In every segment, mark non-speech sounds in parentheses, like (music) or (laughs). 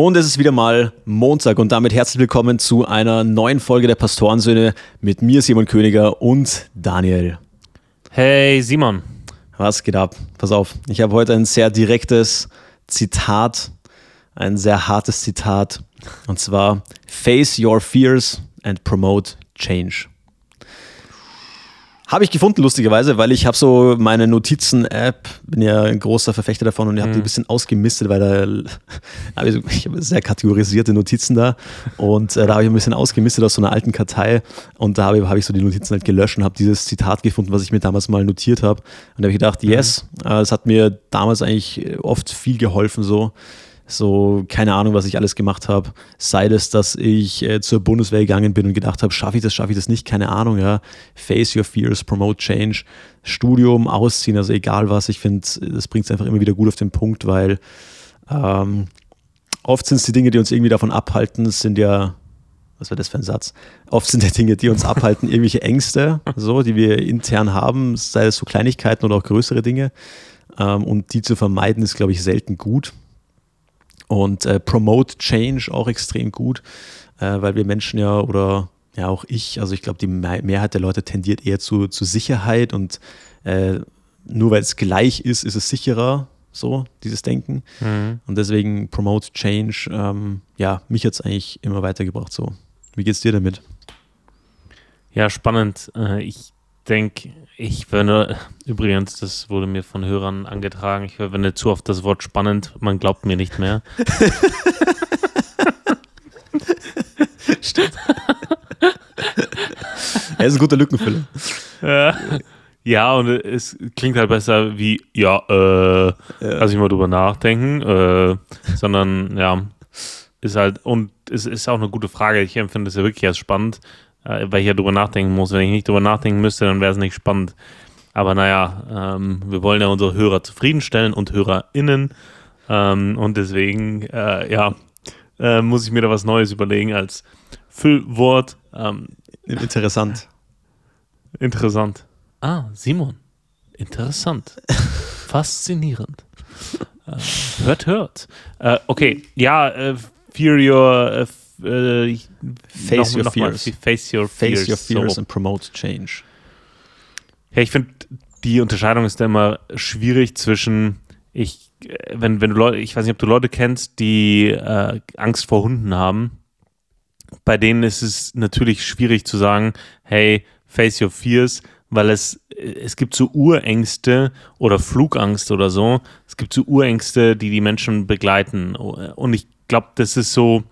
Und es ist wieder mal Montag und damit herzlich willkommen zu einer neuen Folge der Pastorensöhne mit mir, Simon Königer und Daniel. Hey Simon. Was geht ab? Pass auf, ich habe heute ein sehr direktes Zitat, ein sehr hartes Zitat und zwar Face your fears and promote change. Habe ich gefunden, lustigerweise, weil ich habe so meine Notizen-App, bin ja ein großer Verfechter davon und ich habe die ein mhm. bisschen ausgemistet, weil da (laughs) habe ich, ich habe sehr kategorisierte Notizen da und äh, da habe ich ein bisschen ausgemistet aus so einer alten Kartei und da habe ich, hab ich so die Notizen halt gelöscht und habe dieses Zitat gefunden, was ich mir damals mal notiert habe. Und da habe ich gedacht, mhm. yes, mhm. äh, es hat mir damals eigentlich oft viel geholfen so so keine Ahnung, was ich alles gemacht habe. Sei es, dass ich äh, zur Bundeswehr gegangen bin und gedacht habe, schaffe ich das, schaffe ich das nicht, keine Ahnung, ja. Face your fears, promote change, Studium, ausziehen, also egal was. Ich finde, das bringt es einfach immer wieder gut auf den Punkt, weil ähm, oft sind es die Dinge, die uns irgendwie davon abhalten, sind ja was war das für ein Satz? Oft sind ja Dinge, die uns abhalten, (laughs) irgendwelche Ängste, so, die wir intern haben, sei es so Kleinigkeiten oder auch größere Dinge. Ähm, und die zu vermeiden, ist, glaube ich, selten gut. Und äh, Promote Change auch extrem gut, äh, weil wir Menschen ja oder ja auch ich, also ich glaube, die Mehrheit der Leute tendiert eher zu, zu Sicherheit und äh, nur weil es gleich ist, ist es sicherer, so dieses Denken. Mhm. Und deswegen Promote Change, ähm, ja, mich hat es eigentlich immer weitergebracht so. Wie geht's dir damit? Ja, spannend. Äh, ich denke, ich verwende, übrigens, das wurde mir von Hörern angetragen, ich verwende zu oft das Wort spannend, man glaubt mir nicht mehr. (laughs) Stimmt. er ist ein guter Lückenfüller. Ja. ja, und es klingt halt besser wie, ja, äh, ja. lass ich mal drüber nachdenken, äh, sondern, ja, ist halt, und es ist auch eine gute Frage. Ich empfinde es ja wirklich als spannend, äh, weil ich ja drüber nachdenken muss. Wenn ich nicht drüber nachdenken müsste, dann wäre es nicht spannend. Aber naja, ähm, wir wollen ja unsere Hörer zufriedenstellen und HörerInnen. Ähm, und deswegen, äh, ja, äh, muss ich mir da was Neues überlegen als Füllwort. Ähm, interessant. (laughs) Interessant. Ah, Simon. Interessant. (laughs) Faszinierend. Äh, hört, hört. Äh, okay, ja, äh, Fear Your äh, face, noch, your noch fears. Mal, face Your Fears. Face Your Fears so. and Promote Change. Ja, ich finde, die Unterscheidung ist da immer schwierig zwischen, ich, wenn, wenn du Leute, ich weiß nicht, ob du Leute kennst, die äh, Angst vor Hunden haben. Bei denen ist es natürlich schwierig zu sagen, hey, face your fears, weil es, es gibt so Urängste oder Flugangst oder so. Es gibt so Urängste, die die Menschen begleiten. Und ich glaube, das ist so,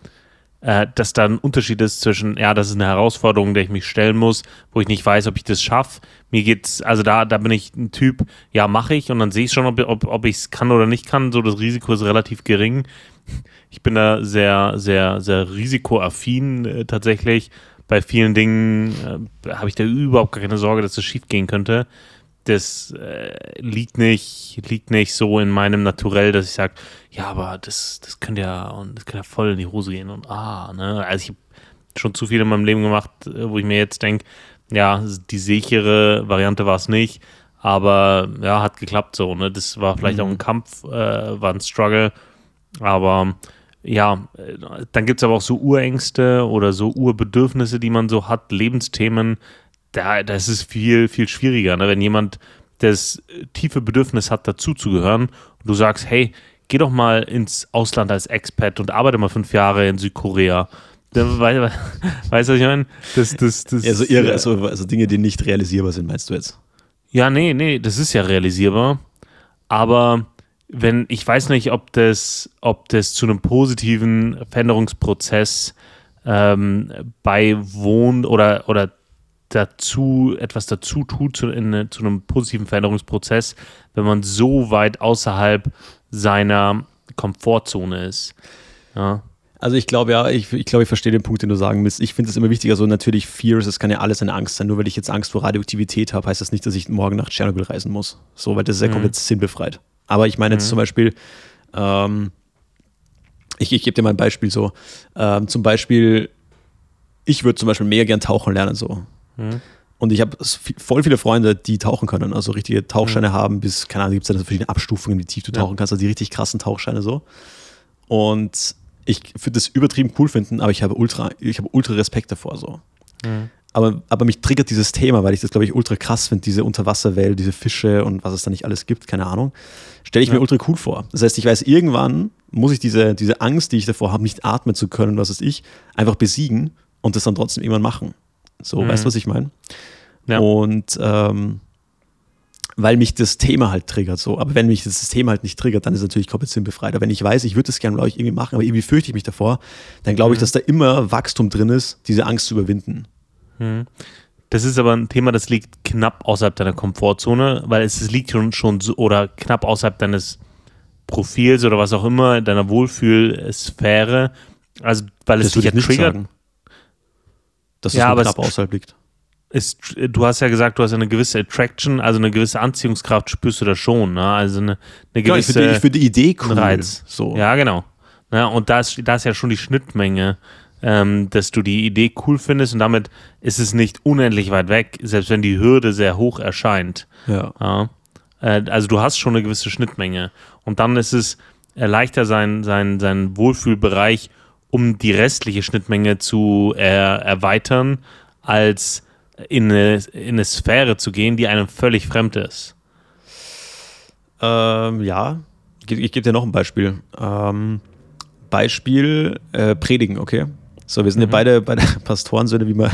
äh, dass da ein Unterschied ist zwischen, ja, das ist eine Herausforderung, der ich mich stellen muss, wo ich nicht weiß, ob ich das schaffe. Mir geht's, also da, da bin ich ein Typ, ja, mache ich und dann sehe ich schon, ob, ob, ob ich es kann oder nicht kann. So, das Risiko ist relativ gering. Ich bin da sehr, sehr, sehr risikoaffin äh, tatsächlich. Bei vielen Dingen äh, habe ich da überhaupt keine Sorge, dass das schief gehen könnte das äh, liegt nicht, liegt nicht so in meinem Naturell, dass ich sage, ja, aber das, das könnte ja und das könnte ja voll in die Hose gehen und ah, ne? Also ich habe schon zu viel in meinem Leben gemacht, äh, wo ich mir jetzt denke, ja, die sichere Variante war es nicht, aber ja, hat geklappt so, ne? Das war vielleicht mhm. auch ein Kampf, äh, war ein Struggle, aber ja, äh, dann gibt es aber auch so Urängste oder so Urbedürfnisse, die man so hat, Lebensthemen, da, das ist viel, viel schwieriger. Ne? Wenn jemand das tiefe Bedürfnis hat, dazuzugehören und du sagst, hey, geh doch mal ins Ausland als Expat und arbeite mal fünf Jahre in Südkorea. (laughs) Weißt du, was ich meine? Das, das, das, ja, so irre, also, also Dinge, die nicht realisierbar sind, meinst du jetzt? Ja, nee, nee, das ist ja realisierbar. Aber wenn, ich weiß nicht, ob das, ob das zu einem positiven Veränderungsprozess ähm, beiwohnt oder, oder dazu, etwas dazu tut zu, in, zu einem positiven Veränderungsprozess, wenn man so weit außerhalb seiner Komfortzone ist. Ja. Also ich glaube ja, ich, ich glaube, ich verstehe den Punkt, den du sagen willst. Ich finde es immer wichtiger, so natürlich Fears, es kann ja alles eine Angst sein. Nur weil ich jetzt Angst vor Radioaktivität habe, heißt das nicht, dass ich morgen nach Tschernobyl reisen muss. So, weil das ist ja mhm. komplett sinnbefreit. Aber ich meine jetzt mhm. zum Beispiel, ähm, ich, ich gebe dir mal ein Beispiel so. Ähm, zum Beispiel, ich würde zum Beispiel mega gern tauchen lernen, so. Mhm. Und ich habe voll viele Freunde, die tauchen können, also richtige Tauchscheine mhm. haben, bis, keine Ahnung, gibt es da verschiedene Abstufungen, wie tief du tauchen ja. kannst, also die richtig krassen Tauchscheine so. Und ich würde das übertrieben cool finden, aber ich habe ultra, ich habe ultra Respekt davor so. Mhm. Aber, aber mich triggert dieses Thema, weil ich das, glaube ich, ultra krass finde, diese Unterwasserwelt, diese Fische und was es da nicht alles gibt, keine Ahnung. Stelle ich ja. mir ultra cool vor. Das heißt, ich weiß, irgendwann muss ich diese, diese Angst, die ich davor habe, nicht atmen zu können, was weiß ich, einfach besiegen und das dann trotzdem irgendwann machen. So, mhm. weißt du, was ich meine? Ja. Und ähm, weil mich das Thema halt triggert. So. Aber wenn mich das Thema halt nicht triggert, dann ist es natürlich komplett sinnbefreit. Aber wenn ich weiß, ich würde das gerne, glaube ich, irgendwie machen, aber irgendwie fürchte ich mich davor, dann glaube ich, mhm. dass da immer Wachstum drin ist, diese Angst zu überwinden. Mhm. Das ist aber ein Thema, das liegt knapp außerhalb deiner Komfortzone, weil es, es liegt schon, schon so, oder knapp außerhalb deines Profils oder was auch immer, deiner Wohlfühlsphäre. Also, weil es das dich ja triggert. Sagen, dass es ja, knapp außerhalb liegt ist, du hast ja gesagt, du hast eine gewisse Attraction, also eine gewisse Anziehungskraft spürst du da schon, ne? Also eine, eine gewisse. Ja, ich finde die, Idee cool. Reiz. So. Ja, genau. Ja, und da ist, da ist ja schon die Schnittmenge, ähm, dass du die Idee cool findest und damit ist es nicht unendlich weit weg, selbst wenn die Hürde sehr hoch erscheint. Ja. ja. Äh, also du hast schon eine gewisse Schnittmenge. Und dann ist es leichter, sein, sein, sein Wohlfühlbereich um die restliche Schnittmenge zu er, erweitern, als in eine, in eine Sphäre zu gehen, die einem völlig fremd ist? Ähm, ja, ich, ich gebe dir noch ein Beispiel. Ähm, Beispiel äh, Predigen, okay? So, wir sind mhm. ja beide, beide (laughs) Pastorensöhne, wie man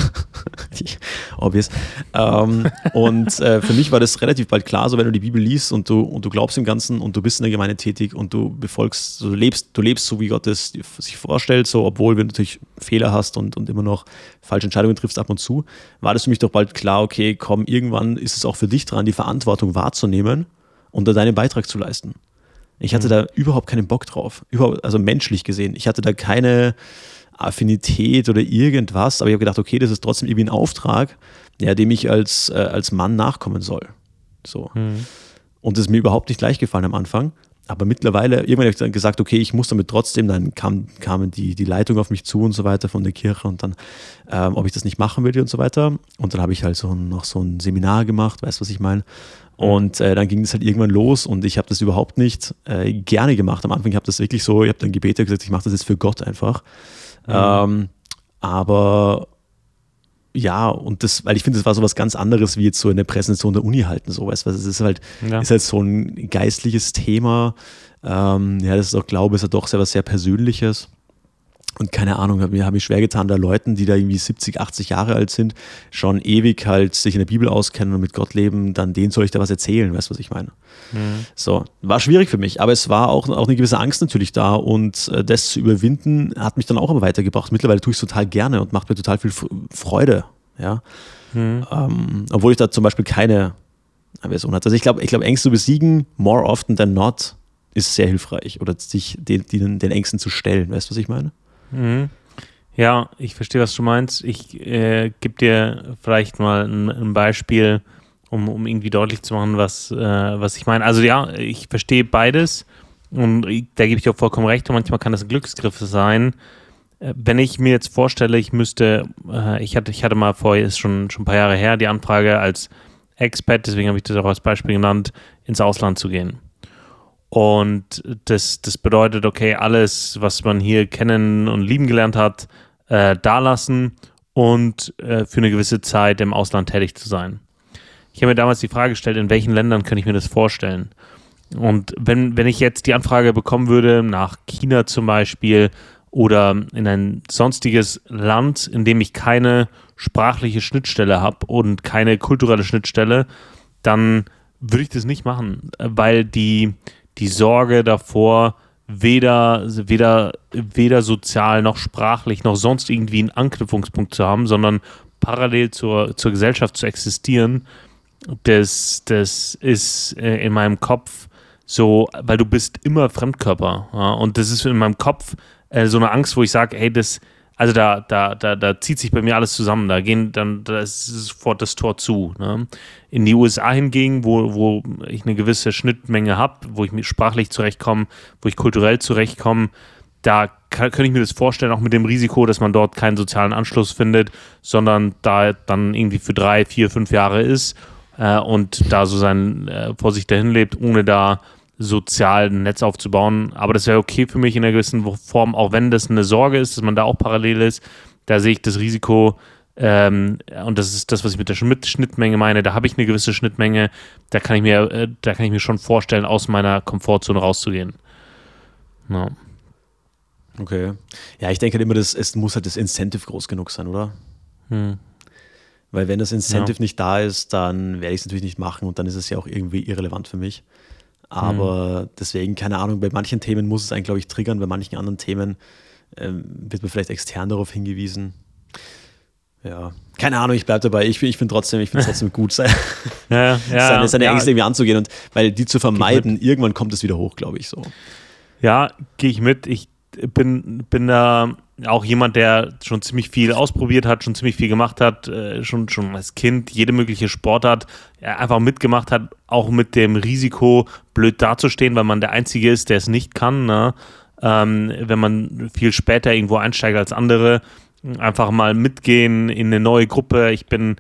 (laughs) obvious. Ähm, und äh, für mich war das relativ bald klar, so wenn du die Bibel liest und du, und du glaubst im Ganzen und du bist in der Gemeinde tätig und du befolgst, du lebst, du lebst so, wie Gott es sich vorstellt, so obwohl du natürlich Fehler hast und, und immer noch falsche Entscheidungen triffst ab und zu, war das für mich doch bald klar, okay, komm, irgendwann ist es auch für dich dran, die Verantwortung wahrzunehmen und da deinen Beitrag zu leisten. Ich hatte mhm. da überhaupt keinen Bock drauf. Überhaupt, also menschlich gesehen. Ich hatte da keine, Affinität oder irgendwas, aber ich habe gedacht, okay, das ist trotzdem irgendwie ein Auftrag, ja, dem ich als, äh, als Mann nachkommen soll. So. Mhm. Und das ist mir überhaupt nicht leicht gefallen am Anfang. Aber mittlerweile, irgendwann habe ich dann gesagt, okay, ich muss damit trotzdem, dann kam, kamen die, die Leitung auf mich zu und so weiter von der Kirche und dann, ähm, ob ich das nicht machen würde und so weiter. Und dann habe ich halt so noch so ein Seminar gemacht, weißt du, was ich meine? Und äh, dann ging es halt irgendwann los und ich habe das überhaupt nicht äh, gerne gemacht. Am Anfang ich habe das wirklich so, ich habe dann gebetet gesagt, ich mache das jetzt für Gott einfach. Mhm. Ähm, aber ja, und das, weil ich finde, das war so was ganz anderes, wie jetzt so in der Präsentation der Uni halten, so weißt du, es ist halt, ja. ist halt so ein geistliches Thema. Ähm, ja, das ist auch, glaube ich, ist ja doch sehr was sehr Persönliches. Und keine Ahnung, mir habe ich schwer getan, da Leuten, die da irgendwie 70, 80 Jahre alt sind, schon ewig halt sich in der Bibel auskennen und mit Gott leben, dann denen soll ich da was erzählen, weißt du, was ich meine? Mhm. So, war schwierig für mich, aber es war auch, auch eine gewisse Angst natürlich da und äh, das zu überwinden hat mich dann auch aber weitergebracht. Mittlerweile tue ich es total gerne und macht mir total viel Freude, ja. Mhm. Ähm, obwohl ich da zum Beispiel keine Version hatte. Also ich glaube, ich glaube, Ängste besiegen, more often than not, ist sehr hilfreich oder sich den, den, den Ängsten zu stellen, weißt du, was ich meine? Mhm. Ja, ich verstehe, was du meinst. Ich äh, gebe dir vielleicht mal ein, ein Beispiel, um, um irgendwie deutlich zu machen, was, äh, was ich meine. Also ja, ich verstehe beides und da gebe ich auch vollkommen recht. Und manchmal kann das ein Glücksgriff sein. Äh, wenn ich mir jetzt vorstelle, ich müsste, äh, ich, hatte, ich hatte mal vor, ist schon, schon ein paar Jahre her, die Anfrage als Expat, deswegen habe ich das auch als Beispiel genannt, ins Ausland zu gehen. Und das, das bedeutet, okay, alles, was man hier kennen und lieben gelernt hat, äh, da lassen und äh, für eine gewisse Zeit im Ausland tätig zu sein. Ich habe mir damals die Frage gestellt, in welchen Ländern könnte ich mir das vorstellen? Und wenn, wenn ich jetzt die Anfrage bekommen würde, nach China zum Beispiel oder in ein sonstiges Land, in dem ich keine sprachliche Schnittstelle habe und keine kulturelle Schnittstelle, dann würde ich das nicht machen, weil die, die Sorge davor, weder, weder, weder sozial noch sprachlich noch sonst irgendwie einen Anknüpfungspunkt zu haben, sondern parallel zur, zur Gesellschaft zu existieren, das, das ist äh, in meinem Kopf so, weil du bist immer Fremdkörper. Ja? Und das ist in meinem Kopf äh, so eine Angst, wo ich sage, hey, das, also da, da, da, da zieht sich bei mir alles zusammen. Da gehen dann, da ist sofort das Tor zu. Ne? In die USA hingegen, wo, wo ich eine gewisse Schnittmenge habe, wo ich sprachlich zurechtkomme, wo ich kulturell zurechtkomme, da kann, könnte ich mir das vorstellen, auch mit dem Risiko, dass man dort keinen sozialen Anschluss findet, sondern da dann irgendwie für drei, vier, fünf Jahre ist äh, und da so sein äh, vor sich dahin lebt, ohne da sozial ein Netz aufzubauen. Aber das wäre okay für mich in einer gewissen Form, auch wenn das eine Sorge ist, dass man da auch parallel ist. Da sehe ich das Risiko, ähm, und das ist das, was ich mit der Schnittmenge meine. Da habe ich eine gewisse Schnittmenge. Da kann ich mir, äh, da kann ich mir schon vorstellen, aus meiner Komfortzone rauszugehen. Ja. Okay. Ja, ich denke halt immer, das, es muss halt das Incentive groß genug sein, oder? Hm. Weil wenn das Incentive ja. nicht da ist, dann werde ich es natürlich nicht machen und dann ist es ja auch irgendwie irrelevant für mich. Aber hm. deswegen, keine Ahnung, bei manchen Themen muss es einen, glaube ich, triggern, bei manchen anderen Themen ähm, wird man vielleicht extern darauf hingewiesen. Ja, keine Ahnung, ich bleibe dabei. Ich, ich finde trotzdem, ich finde (laughs) trotzdem gut, sein, ja, ja, (laughs) seine, seine ja. Ängste irgendwie anzugehen und weil die zu vermeiden, irgendwann kommt es wieder hoch, glaube ich so. Ja, gehe ich mit. Ich bin, bin da auch jemand, der schon ziemlich viel ausprobiert hat, schon ziemlich viel gemacht hat, äh, schon, schon als Kind jede mögliche Sportart einfach mitgemacht hat, auch mit dem Risiko, blöd dazustehen, weil man der Einzige ist, der es nicht kann. Ne? Ähm, wenn man viel später irgendwo einsteigt als andere, einfach mal mitgehen in eine neue Gruppe. Ich bin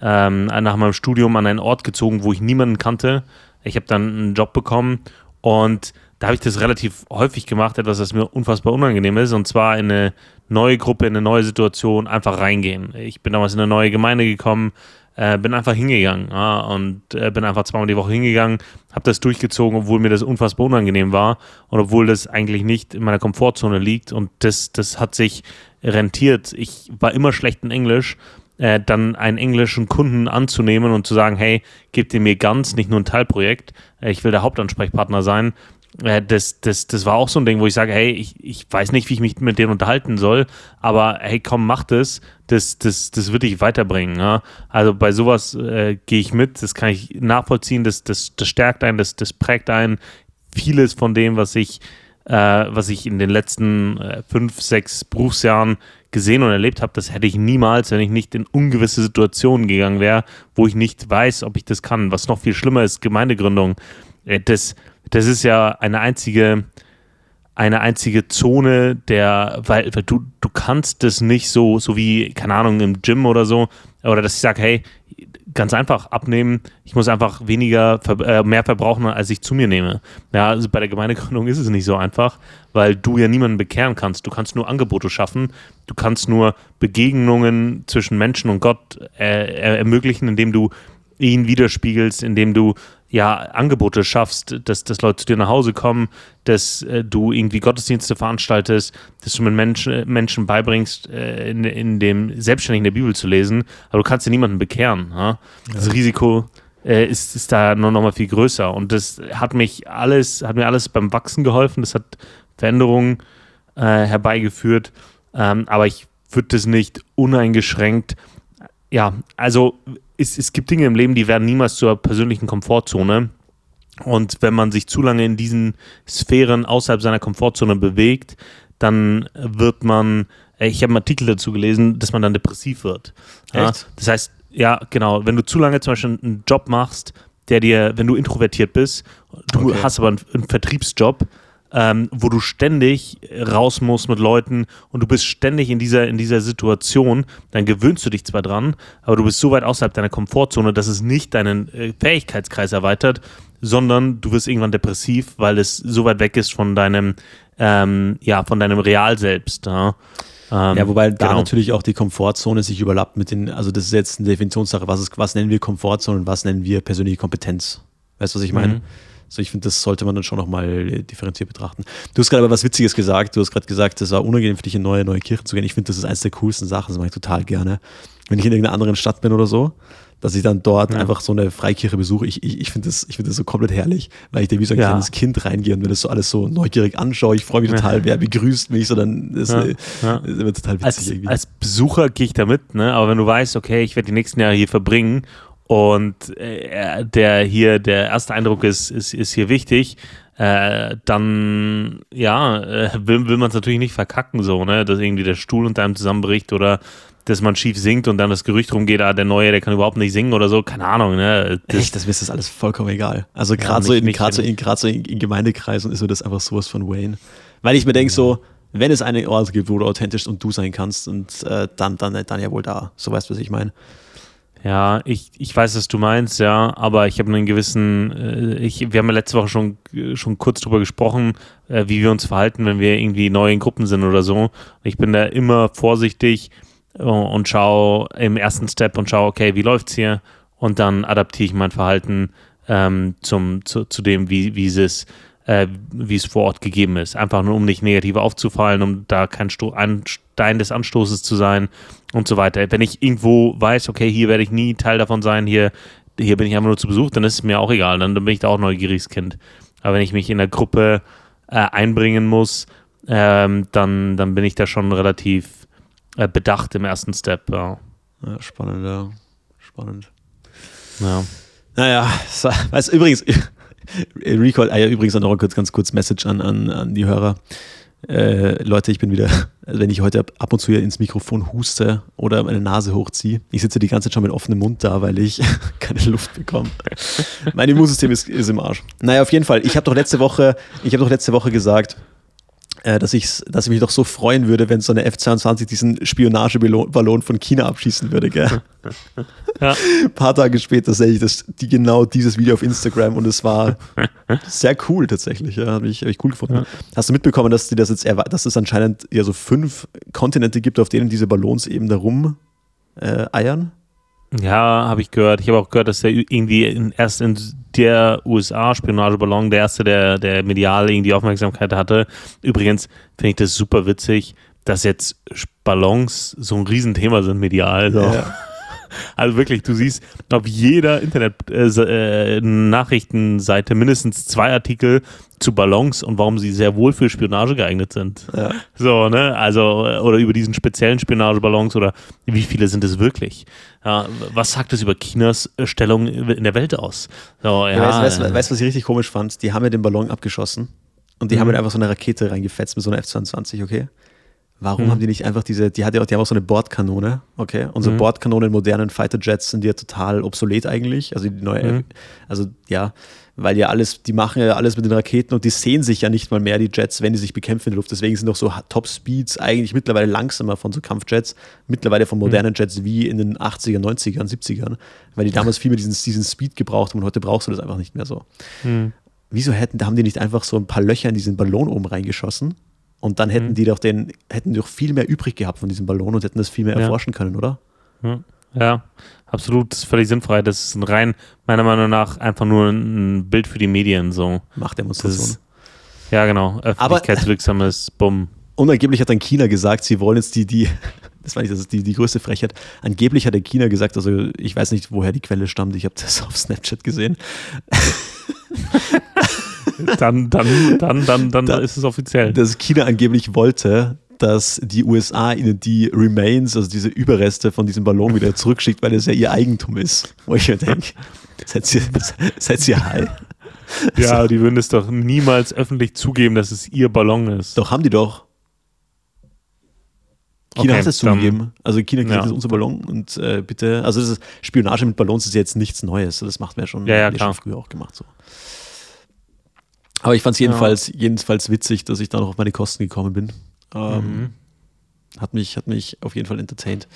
ähm, nach meinem Studium an einen Ort gezogen, wo ich niemanden kannte. Ich habe dann einen Job bekommen und da habe ich das relativ häufig gemacht, etwas, das mir unfassbar unangenehm ist, und zwar in eine neue Gruppe, in eine neue Situation einfach reingehen. Ich bin damals in eine neue Gemeinde gekommen, äh, bin einfach hingegangen ja, und äh, bin einfach zweimal die Woche hingegangen, habe das durchgezogen, obwohl mir das unfassbar unangenehm war und obwohl das eigentlich nicht in meiner Komfortzone liegt und das, das hat sich rentiert. Ich war immer schlecht in Englisch. Äh, dann einen englischen Kunden anzunehmen und zu sagen, hey, gebt ihr mir ganz, nicht nur ein Teilprojekt, äh, ich will der Hauptansprechpartner sein, äh, das, das, das war auch so ein Ding, wo ich sage, hey, ich, ich weiß nicht, wie ich mich mit denen unterhalten soll, aber hey, komm, mach das, das, das, das wird dich weiterbringen. Ja? Also bei sowas äh, gehe ich mit, das kann ich nachvollziehen, das, das, das stärkt einen, das, das prägt einen. Vieles von dem, was ich äh, was ich in den letzten äh, fünf, sechs Berufsjahren gesehen und erlebt habe, das hätte ich niemals, wenn ich nicht in ungewisse Situationen gegangen wäre, wo ich nicht weiß, ob ich das kann. Was noch viel schlimmer ist, Gemeindegründung. Äh, das, das ist ja eine einzige, eine einzige Zone, der, weil, weil du, du kannst das nicht so, so wie, keine Ahnung, im Gym oder so, oder dass ich sage, hey, ganz einfach abnehmen. Ich muss einfach weniger, äh, mehr verbrauchen, als ich zu mir nehme. Ja, also bei der Gemeindegründung ist es nicht so einfach, weil du ja niemanden bekehren kannst. Du kannst nur Angebote schaffen. Du kannst nur Begegnungen zwischen Menschen und Gott äh, ermöglichen, indem du ihn widerspiegelst, indem du ja Angebote schaffst, dass, dass Leute zu dir nach Hause kommen, dass äh, du irgendwie Gottesdienste veranstaltest, dass du mit Menschen, Menschen beibringst, äh, in, in dem selbstständig in der Bibel zu lesen, aber du kannst ja niemanden bekehren. Ja? Das Risiko äh, ist, ist da nur noch mal viel größer und das hat mich alles, hat mir alles beim Wachsen geholfen, das hat Veränderungen äh, herbeigeführt, ähm, aber ich würde das nicht uneingeschränkt ja, also es, es gibt Dinge im Leben, die werden niemals zur persönlichen Komfortzone. Und wenn man sich zu lange in diesen Sphären außerhalb seiner Komfortzone bewegt, dann wird man, äh, ich habe einen Artikel dazu gelesen, dass man dann depressiv wird. Ja, das heißt, ja, genau, wenn du zu lange zum Beispiel einen Job machst, der dir, wenn du introvertiert bist, du okay. hast aber einen, einen Vertriebsjob, ähm, wo du ständig raus musst mit Leuten und du bist ständig in dieser, in dieser Situation, dann gewöhnst du dich zwar dran, aber du bist so weit außerhalb deiner Komfortzone, dass es nicht deinen äh, Fähigkeitskreis erweitert, sondern du wirst irgendwann depressiv, weil es so weit weg ist von deinem, ähm, ja, von deinem Real selbst. Ja. Ähm, ja, wobei da genau. natürlich auch die Komfortzone sich überlappt mit den, also das ist jetzt eine Definitionssache, was, ist, was nennen wir Komfortzone und was nennen wir persönliche Kompetenz. Weißt du, was ich meine? Mhm. Also ich finde, das sollte man dann schon nochmal differenziert betrachten. Du hast gerade aber was Witziges gesagt. Du hast gerade gesagt, es war unangenehm für dich, in neue, neue Kirchen zu gehen. Ich finde, das ist eines der coolsten Sachen. Das mache ich total gerne. Wenn ich in irgendeiner anderen Stadt bin oder so, dass ich dann dort ja. einfach so eine Freikirche besuche. Ich, ich, ich finde das, find das so komplett herrlich, weil ich da wie so ein ja. kleines Kind reingehe und mir das so alles so neugierig anschaue. Ich freue mich total, ja. wer begrüßt mich, sondern das, ja. das ist immer total witzig als, irgendwie. Als Besucher gehe ich da mit, ne? aber wenn du weißt, okay, ich werde die nächsten Jahre hier verbringen und äh, der hier, der erste Eindruck ist, ist, ist hier wichtig, äh, dann ja, äh, will, will man es natürlich nicht verkacken, so, ne? Dass irgendwie der Stuhl unter einem zusammenbricht oder dass man schief singt und dann das Gerücht rumgeht, ah, der Neue, der kann überhaupt nicht singen oder so, keine Ahnung, ne? Das, Echt, das ist das alles vollkommen egal. Also gerade ja, so, in, so, in, so in, in Gemeindekreisen ist so das einfach sowas von Wayne. Weil ich mir denke, so, wenn es einen Ort gibt, wo du authentisch und du sein kannst, und äh, dann, dann, dann ja wohl da. So weißt du, was ich meine. Ja, ich, ich weiß, was du meinst, ja, aber ich habe einen gewissen, äh, ich, wir haben ja letzte Woche schon, schon kurz drüber gesprochen, äh, wie wir uns verhalten, wenn wir irgendwie neu in Gruppen sind oder so. Ich bin da immer vorsichtig äh, und schaue im ersten Step und schaue, okay, wie läuft's hier? Und dann adaptiere ich mein Verhalten ähm, zum, zu, zu dem, wie, wie es ist äh, wie es vor Ort gegeben ist. Einfach nur, um nicht negativ aufzufallen, um da kein Sto ein Stein des Anstoßes zu sein und so weiter. Wenn ich irgendwo weiß, okay, hier werde ich nie Teil davon sein, hier, hier bin ich einfach nur zu Besuch, dann ist es mir auch egal, dann, dann bin ich da auch neugieriges Kind. Aber wenn ich mich in der Gruppe äh, einbringen muss, ähm, dann, dann bin ich da schon relativ äh, bedacht im ersten Step. Ja. ja spannend, ja. Spannend. Ja. Naja, so, (laughs) weißt, übrigens, Recall, ah ja, übrigens noch kurz, ganz kurz Message an, an, an die Hörer. Äh, Leute, ich bin wieder, also wenn ich heute ab und zu hier ins Mikrofon huste oder meine Nase hochziehe, ich sitze die ganze Zeit schon mit offenem Mund da, weil ich (laughs) keine Luft bekomme. mein Immunsystem ist, ist im Arsch. Naja, auf jeden Fall. Ich habe doch letzte Woche, ich habe doch letzte Woche gesagt, äh, dass, ich, dass ich mich doch so freuen würde, wenn so eine F-22 diesen Spionageballon von China abschießen würde. Gell? (laughs) Ja. Ein (laughs) paar Tage später sehe ich das, die, genau dieses Video auf Instagram und es war (laughs) sehr cool tatsächlich. Ja, habe ich, hab ich cool gefunden. Ja. Hast du mitbekommen, dass, die das jetzt dass es anscheinend ja so fünf Kontinente gibt, auf denen diese Ballons eben da rum äh, eiern? Ja, habe ich gehört. Ich habe auch gehört, dass der irgendwie in, erst in der USA Spionageballon der erste, der, der medial irgendwie Aufmerksamkeit hatte. Übrigens finde ich das super witzig, dass jetzt Ballons so ein Riesenthema sind medial. So. Ja. Also wirklich, du siehst auf jeder Internet-Nachrichtenseite äh, äh mindestens zwei Artikel zu Ballons und warum sie sehr wohl für Spionage geeignet sind. Ja. So, ne? Also, äh, oder über diesen speziellen Spionageballons oder wie viele sind es wirklich? Ja, was sagt es über Chinas äh, Stellung in der Welt aus? So, ja, weißt du, was ich richtig komisch fand? Die haben ja den Ballon abgeschossen und die mhm. haben halt einfach so eine Rakete reingefetzt mit so einer F-22, okay? Warum mhm. haben die nicht einfach diese, die, hat ja, die haben auch so eine Bordkanone, okay? Unsere mhm. Bordkanonen in modernen Fighter-Jets sind ja total obsolet eigentlich. Also die neue, mhm. also ja, weil ja alles, die machen ja alles mit den Raketen und die sehen sich ja nicht mal mehr, die Jets, wenn die sich bekämpfen in der Luft. Deswegen sind doch so Top-Speeds eigentlich mittlerweile langsamer von so Kampfjets, mittlerweile von modernen mhm. Jets wie in den 80er, 90ern, 70ern, weil die damals viel mehr diesen, diesen Speed gebraucht haben und heute brauchst du das einfach nicht mehr so. Mhm. Wieso hätten, da haben die nicht einfach so ein paar Löcher in diesen Ballon oben reingeschossen? Und dann hätten mhm. die doch den, hätten doch viel mehr übrig gehabt von diesem Ballon und hätten das viel mehr ja. erforschen können, oder? Ja, absolut, das ist völlig sinnfrei. Das ist ein rein, meiner Meinung nach, einfach nur ein Bild für die Medien. So. Machtdemonstration. Ja, genau. Öffentlichkeitswirksames Bumm. Und angeblich hat dann China gesagt, sie wollen jetzt die, die, das war nicht, das ist die, die größte Frechheit. Angeblich hat der China gesagt, also ich weiß nicht, woher die Quelle stammt, ich habe das auf Snapchat gesehen. (laughs) dann, dann, dann, dann, dann da, ist es offiziell. Dass China angeblich wollte, dass die USA ihnen die Remains, also diese Überreste von diesem Ballon wieder zurückschickt, weil es ja ihr Eigentum ist. Wo ich mir denke, seid ihr, seid ihr high? Ja, also, die würden es doch niemals öffentlich zugeben, dass es ihr Ballon ist. Doch, haben die doch. China okay, hat es zugegeben. Also China kriegt ja. unser Ballon und äh, bitte, also das ist, Spionage mit Ballons ist jetzt nichts Neues. Das macht man ja schon, ja, ja, schon früher auch gemacht. So. Aber ich fand es jedenfalls, ja. jedenfalls witzig, dass ich da noch auf meine Kosten gekommen bin. Ähm, mhm. hat, mich, hat mich auf jeden Fall entertained.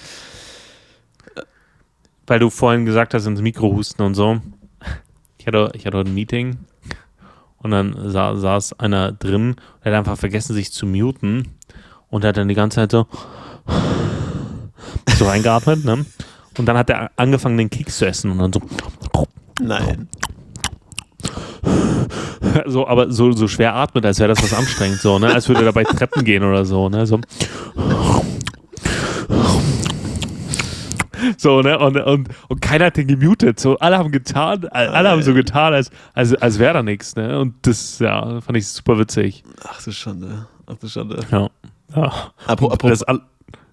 Weil du vorhin gesagt hast, ins Mikro husten und so. Ich hatte, ich hatte ein Meeting und dann sa saß einer drin und hat einfach vergessen, sich zu muten und hat dann die ganze Zeit so, so reingeatmet, ne? Und dann hat er angefangen, den Keks zu essen und dann so. Nein. so, aber so, so schwer atmet, als wäre das was anstrengend, so, ne? Als würde er dabei Treppen gehen oder so, ne? So. So, ne? Und, und, und keiner hat den gemutet. So, alle haben getan, alle haben so getan, als, als, als wäre da nichts, ne? Und das, ja, fand ich super witzig. Ach du Schande. Ach du Schande. Ja. ja. Apro, apro, das,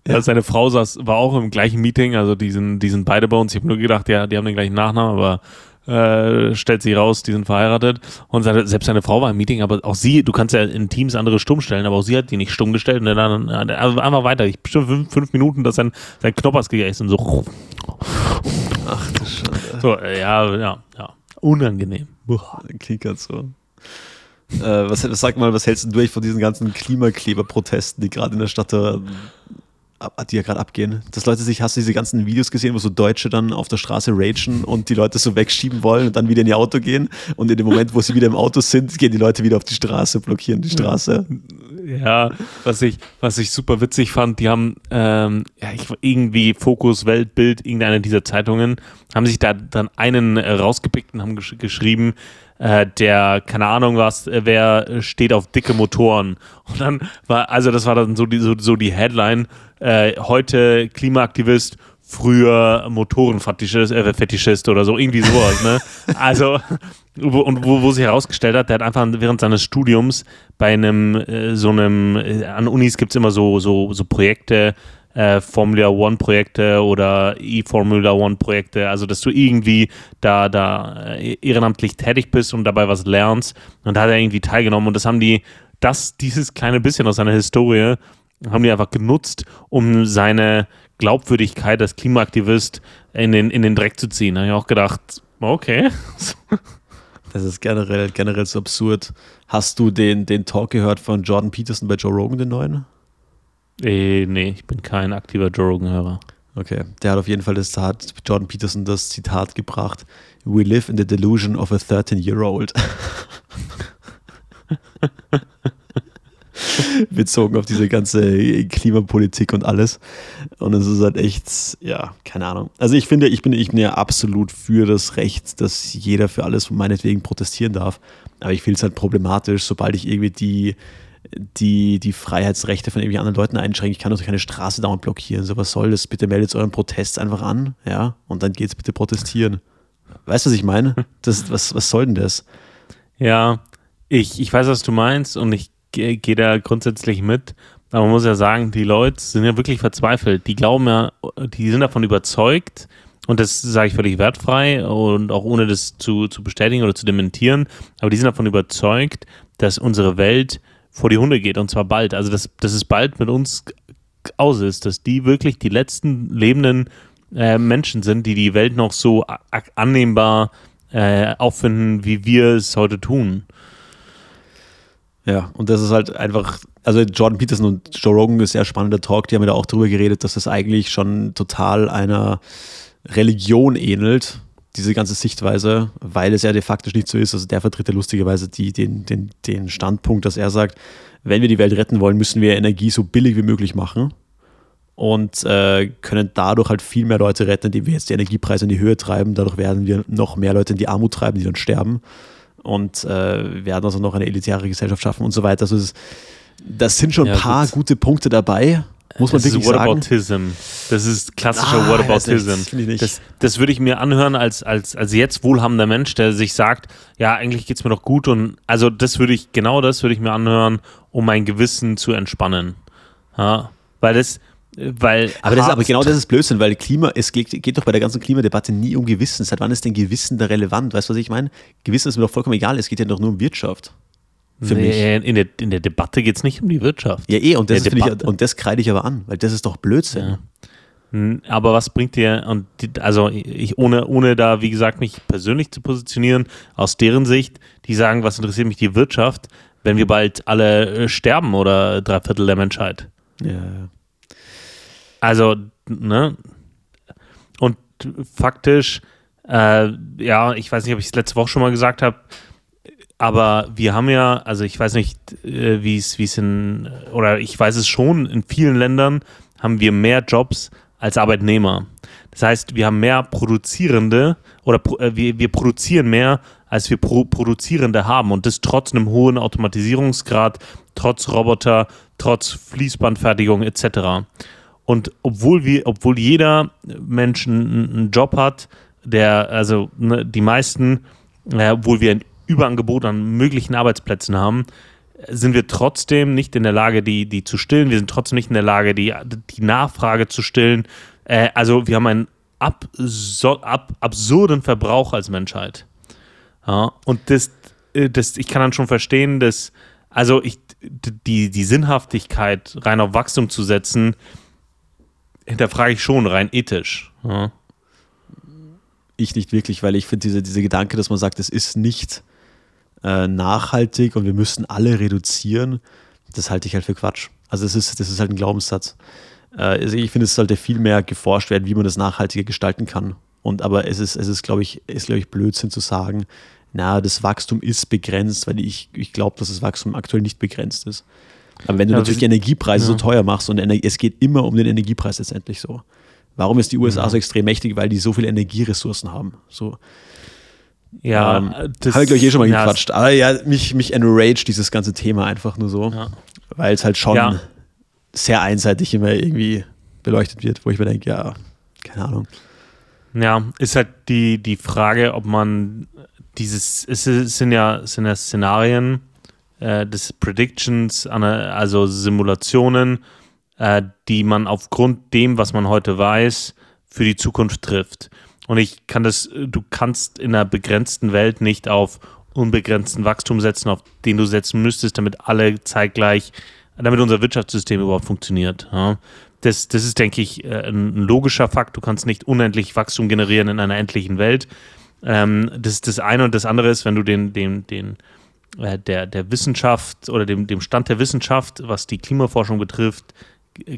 ja. seine Frau saß, war auch im gleichen Meeting, also die sind, die sind beide bei uns. Ich habe nur gedacht, ja, die haben den gleichen Nachnamen, aber äh, stellt sich raus, die sind verheiratet und seine, selbst seine Frau war im Meeting, aber auch sie, du kannst ja in Teams andere stumm stellen, aber auch sie hat die nicht stumm gestellt und dann also einfach weiter, ich bestimmt fünf, fünf Minuten, dass sein, sein Knoppers gegessen und so. Ach du Scheiße. So, äh, ja, ja, ja, unangenehm. So. Äh, was, sag mal, was hältst du durch von diesen ganzen Klimakleber-Protesten, die gerade in der Stadt die ja gerade abgehen. Dass Leute sich, hast du diese ganzen Videos gesehen, wo so Deutsche dann auf der Straße ragen und die Leute so wegschieben wollen und dann wieder in ihr Auto gehen und in dem Moment, wo sie wieder im Auto sind, gehen die Leute wieder auf die Straße, blockieren die Straße. Ja, was ich, was ich super witzig fand, die haben ähm, ja, ich, irgendwie Fokus, Weltbild, irgendeine dieser Zeitungen, haben sich da dann einen äh, rausgepickt und haben gesch geschrieben, äh, der, keine Ahnung was, äh, wer steht auf dicke Motoren. (laughs) Und dann war, also das war dann so die, so, so die Headline, äh, heute Klimaaktivist, früher Motorenfetischist äh, Fetischist oder so, irgendwie sowas, ne? (laughs) Also, und wo, wo sich herausgestellt hat, der hat einfach während seines Studiums bei einem, äh, so einem, äh, an Unis gibt es immer so, so, so Projekte, äh, Formula One Projekte oder E-Formula One Projekte, also dass du irgendwie da, da äh, ehrenamtlich tätig bist und dabei was lernst. Und da hat er irgendwie teilgenommen und das haben die, das, dieses kleine bisschen aus seiner Historie, haben die einfach genutzt, um seine Glaubwürdigkeit als Klimaaktivist in den, in den Dreck zu ziehen. Da habe ich auch gedacht, okay. (laughs) Das ist generell, generell so absurd. Hast du den, den Talk gehört von Jordan Peterson bei Joe Rogan, den neuen? Äh, nee, ich bin kein aktiver Joe Rogan-Hörer. Okay, der hat auf jeden Fall das Zitat, Jordan Peterson das Zitat gebracht: We live in the delusion of a 13-year-old. (laughs) Bezogen auf diese ganze Klimapolitik und alles. Und es ist halt echt, ja, keine Ahnung. Also ich finde, ich bin, ich bin ja absolut für das Recht, dass jeder für alles meinetwegen protestieren darf. Aber ich finde es halt problematisch, sobald ich irgendwie die die, die Freiheitsrechte von irgendwie anderen Leuten einschränken. Ich kann doch keine Straße dauernd blockieren. So was soll das? Bitte meldet euren Protest einfach an, ja, und dann geht's bitte protestieren. Weißt du, was ich meine? Das, was, was soll denn das? Ja, ich, ich weiß, was du meinst und ich gehe geh da grundsätzlich mit. Aber man muss ja sagen, die Leute sind ja wirklich verzweifelt. Die glauben ja, die sind davon überzeugt, und das sage ich völlig wertfrei und auch ohne das zu, zu bestätigen oder zu dementieren, aber die sind davon überzeugt, dass unsere Welt vor die Hunde geht und zwar bald. Also, dass, dass es bald mit uns aus ist, dass die wirklich die letzten lebenden äh, Menschen sind, die die Welt noch so annehmbar äh, auffinden, wie wir es heute tun. Ja, und das ist halt einfach, also Jordan Peterson und Joe Rogan ist sehr spannender Talk, die haben ja auch darüber geredet, dass das eigentlich schon total einer Religion ähnelt, diese ganze Sichtweise, weil es ja de facto nicht so ist. Also der vertritt ja lustigerweise die, den, den, den Standpunkt, dass er sagt, wenn wir die Welt retten wollen, müssen wir Energie so billig wie möglich machen und äh, können dadurch halt viel mehr Leute retten, indem wir jetzt die Energiepreise in die Höhe treiben. Dadurch werden wir noch mehr Leute in die Armut treiben, die dann sterben und äh, werden also noch eine elitäre Gesellschaft schaffen und so weiter. Also das, das sind schon ein ja, paar gut. gute Punkte dabei. Muss man das wirklich ist Whataboutism. Das ist klassischer ah, Whataboutism. Das, das, das, würde ich mir anhören als, als, als jetzt wohlhabender Mensch, der sich sagt, ja, eigentlich geht es mir doch gut. Und also das würde ich, genau das würde ich mir anhören, um mein Gewissen zu entspannen. Ja, weil das, weil aber, das, aber genau das ist Blödsinn, weil Klima, es geht, geht, doch bei der ganzen Klimadebatte nie um Gewissen. Seit wann ist denn Gewissen da relevant? Weißt du, was ich meine? Gewissen ist mir doch vollkommen egal, es geht ja doch nur um Wirtschaft. Für nee, mich. In der, in der Debatte geht es nicht um die Wirtschaft. Ja, eh, und das, ich, und das kreide ich aber an, weil das ist doch Blödsinn. Ja. Hm, aber was bringt dir, und die, also ich, ohne, ohne da, wie gesagt, mich persönlich zu positionieren, aus deren Sicht, die sagen, was interessiert mich die Wirtschaft, wenn wir bald alle äh, sterben oder drei Viertel der Menschheit. Ja. Also, ne? Und faktisch, äh, ja, ich weiß nicht, ob ich es letzte Woche schon mal gesagt habe, aber wir haben ja, also ich weiß nicht, äh, wie es in, oder ich weiß es schon, in vielen Ländern haben wir mehr Jobs als Arbeitnehmer. Das heißt, wir haben mehr Produzierende oder äh, wir, wir produzieren mehr, als wir Pro Produzierende haben und das trotz einem hohen Automatisierungsgrad, trotz Roboter, trotz Fließbandfertigung etc. Und obwohl wir, obwohl jeder Mensch einen Job hat, der, also ne, die meisten, äh, obwohl wir ein Überangebot an möglichen Arbeitsplätzen haben, sind wir trotzdem nicht in der Lage, die, die zu stillen. Wir sind trotzdem nicht in der Lage, die, die Nachfrage zu stillen. Äh, also wir haben einen absur ab, absurden Verbrauch als Menschheit. Ja, und das, äh, das, ich kann dann schon verstehen, dass, also ich, die, die Sinnhaftigkeit rein auf Wachstum zu setzen, hinterfrage ich schon rein ethisch. Ja. Ich nicht wirklich, weil ich finde diese, diese Gedanke, dass man sagt, es ist nicht äh, nachhaltig und wir müssen alle reduzieren, das halte ich halt für Quatsch. Also das ist, das ist halt ein Glaubenssatz. Äh, also ich finde, es sollte viel mehr geforscht werden, wie man das nachhaltiger gestalten kann. Und aber es ist, es ist, glaube ich, ist, glaube ich, Blödsinn zu sagen, na, das Wachstum ist begrenzt, weil ich, ich glaube, dass das Wachstum aktuell nicht begrenzt ist. Aber wenn du ja, natürlich die Energiepreise ja. so teuer machst und es geht immer um den Energiepreis letztendlich so. Warum ist die USA ja. so extrem mächtig? Weil die so viele Energieressourcen haben. So. Ja, ähm, das habe ich glaube ich eh schon mal ja, gequatscht. Aber ja, mich, mich enraged dieses ganze Thema einfach nur so, ja. weil es halt schon ja. sehr einseitig immer irgendwie beleuchtet wird, wo ich mir denke, ja, keine Ahnung. Ja, ist halt die, die Frage, ob man dieses, es sind ja, sind ja Szenarien äh, des Predictions, also Simulationen, äh, die man aufgrund dem, was man heute weiß, für die Zukunft trifft. Und ich kann das, du kannst in einer begrenzten Welt nicht auf unbegrenzten Wachstum setzen, auf den du setzen müsstest, damit alle zeitgleich, damit unser Wirtschaftssystem überhaupt funktioniert. Ja. Das, das ist, denke ich, äh, ein logischer Fakt. Du kannst nicht unendlich Wachstum generieren in einer endlichen Welt. Ähm, das ist das eine und das andere ist, wenn du den, den, den, äh, der, der Wissenschaft oder dem, dem Stand der Wissenschaft, was die Klimaforschung betrifft,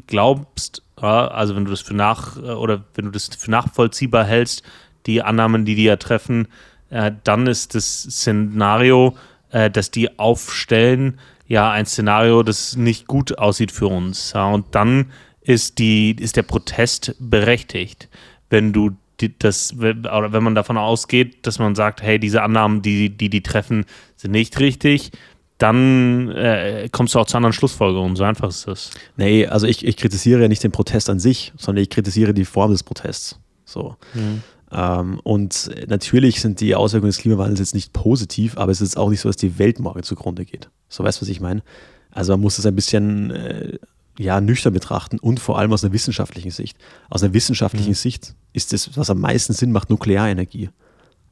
glaubst, also wenn du das für nach oder wenn du das für nachvollziehbar hältst, die Annahmen, die die ja treffen, äh, dann ist das Szenario, äh, dass die aufstellen, ja ein Szenario, das nicht gut aussieht für uns. und dann ist die ist der Protest berechtigt, wenn du das oder wenn man davon ausgeht, dass man sagt, hey, diese Annahmen, die die die treffen, sind nicht richtig dann äh, kommst du auch zu anderen Schlussfolgerungen. So einfach ist das. Nee, also ich, ich kritisiere ja nicht den Protest an sich, sondern ich kritisiere die Form des Protests. So. Mhm. Ähm, und natürlich sind die Auswirkungen des Klimawandels jetzt nicht positiv, aber es ist auch nicht so, dass die Welt morgen zugrunde geht. So weißt du, was ich meine? Also man muss das ein bisschen äh, ja, nüchtern betrachten und vor allem aus einer wissenschaftlichen Sicht. Aus einer wissenschaftlichen mhm. Sicht ist das, was am meisten Sinn macht, Nuklearenergie.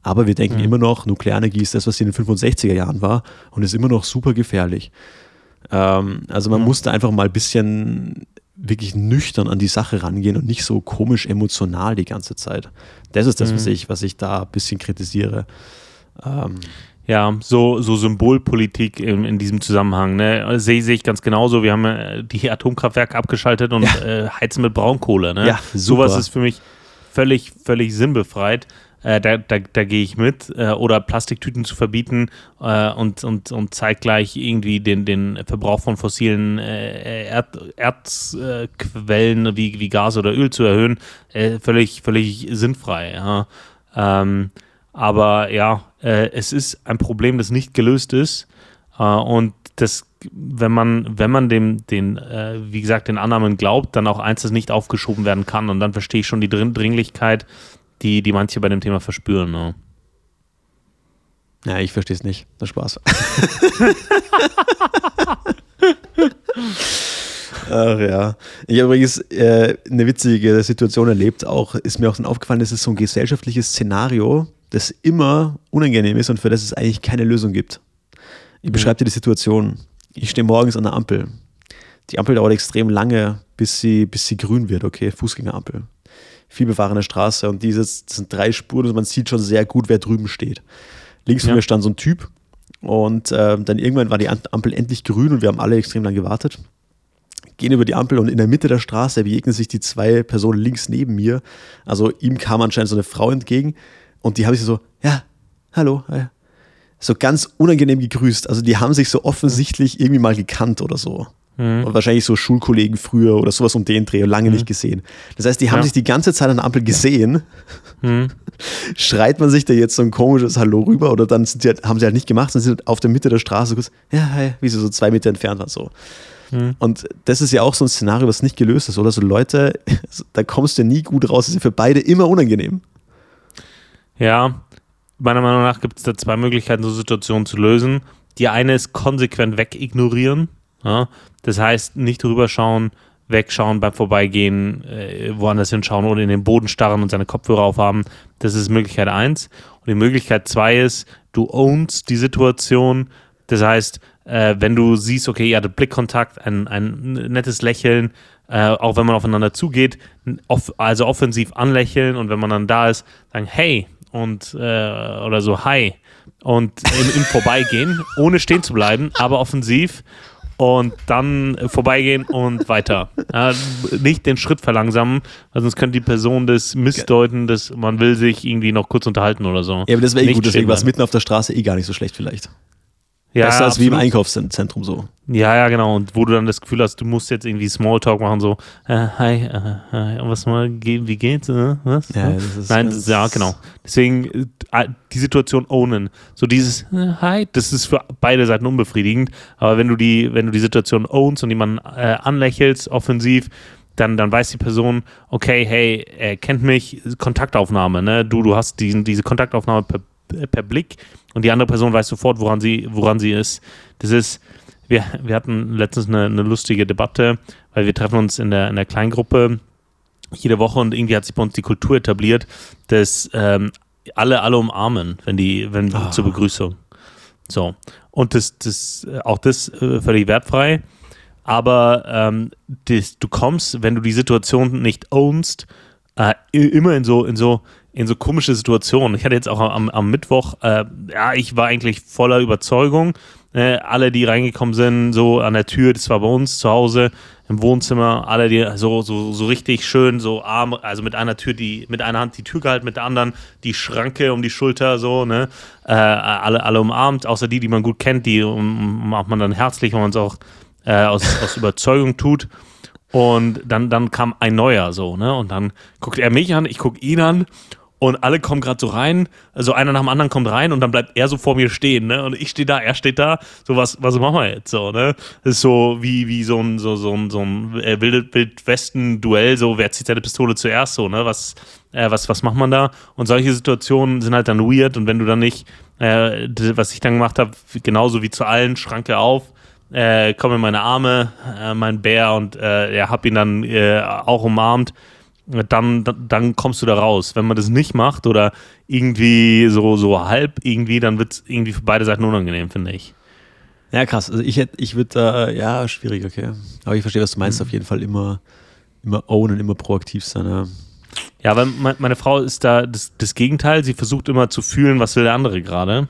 Aber wir denken mhm. immer noch, Nuklearenergie ist das, was in den 65er Jahren war und ist immer noch super gefährlich. Ähm, also man mhm. muss da einfach mal ein bisschen wirklich nüchtern an die Sache rangehen und nicht so komisch emotional die ganze Zeit. Das ist das, mhm. was, ich, was ich da ein bisschen kritisiere. Ähm, ja, so, so Symbolpolitik in, in diesem Zusammenhang. Ne? Sehe seh ich ganz genauso. Wir haben äh, die Atomkraftwerke abgeschaltet und ja. äh, heizen mit Braunkohle. Ne? Ja, super. Sowas ist für mich völlig, völlig sinnbefreit. Äh, da, da, da gehe ich mit. Äh, oder Plastiktüten zu verbieten äh, und, und, und zeitgleich irgendwie den, den Verbrauch von fossilen äh, Erd, Erzquellen wie, wie Gas oder Öl zu erhöhen, äh, völlig, völlig sinnfrei. Ja. Ähm, aber ja, äh, es ist ein Problem, das nicht gelöst ist. und das wenn man, wenn man dem, den, äh, wie gesagt, den Annahmen glaubt, dann auch eins, das nicht aufgeschoben werden kann. Und dann verstehe ich schon die Dringlichkeit, die, die manche bei dem Thema verspüren. Ne? Ja, ich verstehe es nicht. Das Spaß. (laughs) Ach ja. Ich habe übrigens äh, eine witzige Situation erlebt. Auch ist mir auch dann aufgefallen, das ist so ein gesellschaftliches Szenario, das immer unangenehm ist und für das es eigentlich keine Lösung gibt. Ich mhm. beschreibe dir die Situation. Ich stehe morgens an der Ampel. Die Ampel dauert extrem lange, bis sie, bis sie grün wird, okay, Fußgängerampel vielbefahrene Straße und dieses sind drei Spuren und man sieht schon sehr gut, wer drüben steht. Links von ja. mir stand so ein Typ und äh, dann irgendwann war die Ampel endlich grün und wir haben alle extrem lang gewartet. Gehen über die Ampel und in der Mitte der Straße begegnen sich die zwei Personen links neben mir. Also ihm kam anscheinend so eine Frau entgegen und die habe ich so, ja, hallo, ja. so ganz unangenehm gegrüßt. Also die haben sich so offensichtlich irgendwie mal gekannt oder so. Mhm. Und wahrscheinlich so Schulkollegen früher oder sowas um den Dreh, lange mhm. nicht gesehen. Das heißt, die haben ja. sich die ganze Zeit an der Ampel gesehen. Mhm. (laughs) Schreit man sich da jetzt so ein komisches Hallo rüber oder dann sie halt, haben sie halt nicht gemacht, sondern sind auf der Mitte der Straße kurz, ja, hi, wie sie so zwei Meter entfernt waren. So. Mhm. Und das ist ja auch so ein Szenario, was nicht gelöst ist, oder? So Leute, (laughs) da kommst du nie gut raus. Das ist ja für beide immer unangenehm. Ja, meiner Meinung nach gibt es da zwei Möglichkeiten, so Situationen zu lösen. Die eine ist konsequent wegignorieren. Ja? Das heißt, nicht rüberschauen, wegschauen beim Vorbeigehen, äh, woanders hinschauen oder in den Boden starren und seine Kopfhörer aufhaben. Das ist Möglichkeit 1. Und die Möglichkeit 2 ist, du ownst die Situation. Das heißt, äh, wenn du siehst, okay, ihr hattet Blickkontakt, ein, ein nettes Lächeln, äh, auch wenn man aufeinander zugeht, off also offensiv anlächeln und wenn man dann da ist, sagen, hey und äh, oder so, hi und im, im Vorbeigehen, ohne stehen zu bleiben, aber offensiv und dann vorbeigehen und weiter. Ja, nicht den Schritt verlangsamen, weil sonst könnte die Person das missdeuten, dass man will sich irgendwie noch kurz unterhalten oder so. Ja, aber das wäre eh gut, deswegen war es mitten auf der Straße eh gar nicht so schlecht vielleicht. Ja, Besser als wie im. Einkaufszentrum so. Ja, ja, genau. Und wo du dann das Gefühl hast, du musst jetzt irgendwie Smalltalk machen, so, äh, hi, äh, hi, was mal, wie geht's? Äh, was? Ja, das ist Nein, ganz- ja, genau. Deswegen äh, die Situation ownen. So dieses äh, Hi, das ist für beide Seiten unbefriedigend. Aber wenn du die, wenn du die Situation ownst und jemanden äh, anlächelst, offensiv, dann, dann weiß die Person, okay, hey, er kennt mich, Kontaktaufnahme, ne? Du, du hast diesen, diese Kontaktaufnahme per, per Blick und die andere Person weiß sofort, woran sie, woran sie ist. Das ist, wir, wir hatten letztens eine, eine lustige Debatte, weil wir treffen uns in der, in der Kleingruppe jede Woche und irgendwie hat sich bei uns die Kultur etabliert, dass ähm, alle alle umarmen, wenn die, wenn Ah. zur Begrüßung. So. Und das, das, äh, auch das äh, völlig wertfrei. Aber ähm, das, du kommst, wenn du die Situation nicht ownst, äh, immer in so, in so, in so komische Situationen. Ich hatte jetzt auch am, am Mittwoch, äh, ja, ich war eigentlich voller Überzeugung. Äh, alle, die reingekommen sind, so an der Tür, das war bei uns zu Hause im Wohnzimmer, alle, die so, so, so richtig schön, so arm, also mit einer Tür, die, mit einer Hand die Tür gehalten, mit der anderen die Schranke um die Schulter, so, ne? Äh, alle, alle umarmt, außer die, die man gut kennt, die umarmt man dann herzlich, wenn man es auch äh, aus, aus Überzeugung tut. Und dann, dann kam ein neuer so, ne? Und dann guckt er mich an, ich gucke ihn an und alle kommen gerade so rein, also einer nach dem anderen kommt rein und dann bleibt er so vor mir stehen, ne? Und ich stehe da, er steht da, so was, was machen wir jetzt so, ne? Das ist so wie, wie so ein, so, so ein, so ein äh, Wild- Wildwesten-Duell, so wer zieht seine Pistole zuerst, so, ne? Was, äh, was, was macht man da? Und solche Situationen sind halt dann weird und wenn du dann nicht, äh, was ich dann gemacht habe, genauso wie zu allen, Schranke auf, äh, komm in meine Arme, äh, mein Bär und äh, ja, hab ihn dann äh, auch umarmt. Dann, dann, kommst du da raus. Wenn man das nicht macht oder irgendwie so, so halb irgendwie, dann wird es irgendwie für beide Seiten unangenehm, finde ich. Ja, krass. Also ich hätte, ich würde da, ja, schwierig, okay. Aber ich verstehe, was du Mhm. meinst. Auf jeden Fall immer, immer ownen, immer proaktiv sein. Ja. Ja, weil me- meine Frau ist da das, das Gegenteil. Sie versucht immer zu fühlen, was will der andere gerade.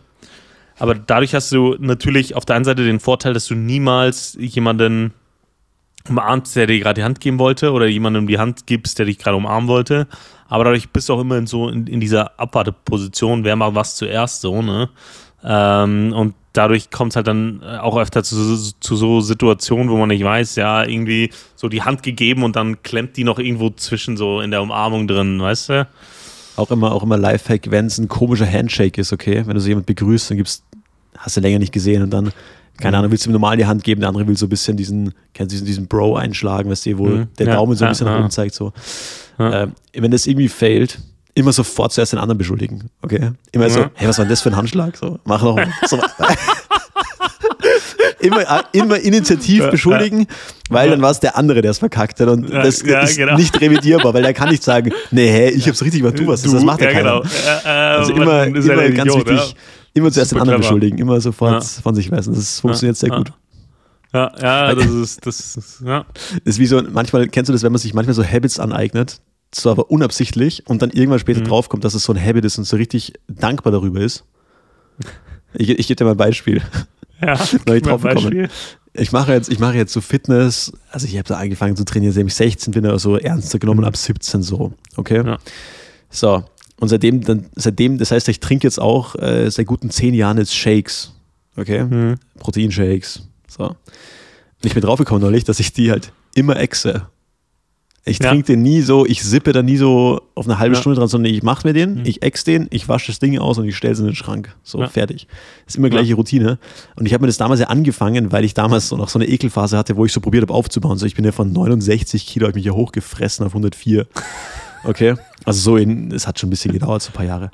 Aber dadurch hast du natürlich auf der einen Seite den Vorteil, dass du niemals jemanden umarmst, der dir gerade die Hand geben wollte oder jemandem die Hand gibst, der dich gerade umarmen wollte. Aber dadurch bist du auch immer in so in, in dieser Abwarteposition, wer macht was zuerst so, ne? Ähm, und dadurch kommt es halt dann äh, auch öfter zu, zu so Situationen, wo man nicht weiß, ja, irgendwie so die Hand gegeben und dann klemmt die noch irgendwo zwischen so in der Umarmung drin, weißt du? Auch immer, auch immer Lifehack, wenn es ein komischer Handshake ist, okay. Wenn du so jemand begrüßt, dann gibst, hast du länger nicht gesehen und dann, keine Ahnung, willst du ihm normal die Hand geben, der andere will so ein bisschen diesen, kennst du diesen, diesen Bro einschlagen, weißt du, wo Mhm. der Ja, Daumen so ein ja, bisschen nach ja. oben zeigt, so. Ja. Ähm, wenn das irgendwie failt, immer sofort zuerst den anderen beschuldigen, okay? Immer so, hey, was war denn das für ein Handschlag? So, mach noch mal. So. (laughs) immer, äh, immer initiativ beschuldigen, weil dann war es der andere, der es verkackt hat und das ist genau. nicht revidierbar, weil der kann nicht sagen, nee, hä, ich hab's richtig gemacht, du was, das macht ja, keiner. genau. Äh, Also immer, immer ganz Idiot, wichtig, immer zuerst den anderen clever. beschuldigen, immer sofort Ja. von sich weisen. Das funktioniert sehr gut. Ja, ja, das ist, das ist, ja. Das ist wie so, manchmal, kennst du das, wenn man sich manchmal so Habits aneignet, zwar aber unabsichtlich und dann irgendwann später Mhm. draufkommt, dass es so ein Habit ist und so richtig dankbar darüber ist. (laughs) Ich, ich gebe dir mal ein Beispiel. ja. (laughs) Ein drauf. Beispiel. Ich mache jetzt, ich mache jetzt so Fitness, also ich habe da angefangen zu trainieren, seitdem ich 16 bin oder so, ernster genommen ab 17 so, okay? Mhm. Ja. So, und seitdem, dann, seitdem, das heißt, ich trinke jetzt auch äh, seit guten 10 Jahren jetzt Shakes, okay? Mhm. Proteinshakes, so. Und ich bin draufgekommen neulich, dass ich die halt immer exe. Ich Ja. trinke den nie so, ich sippe da nie so auf eine halbe Ja. Stunde dran, sondern ich mache mir den, Mhm. ich ex den, ich wasche das Ding aus und ich stelle es in den Schrank. So, Ja. fertig. ist immer gleiche Routine. Und ich habe mir das damals ja angefangen, weil ich damals so noch so eine Ekelphase hatte, wo ich so probiert habe aufzubauen. So, ich bin ja von 69 Kilo, habe ich mich ja hochgefressen auf 104. Okay. Also so in, es hat schon ein bisschen gedauert, so ein paar Jahre.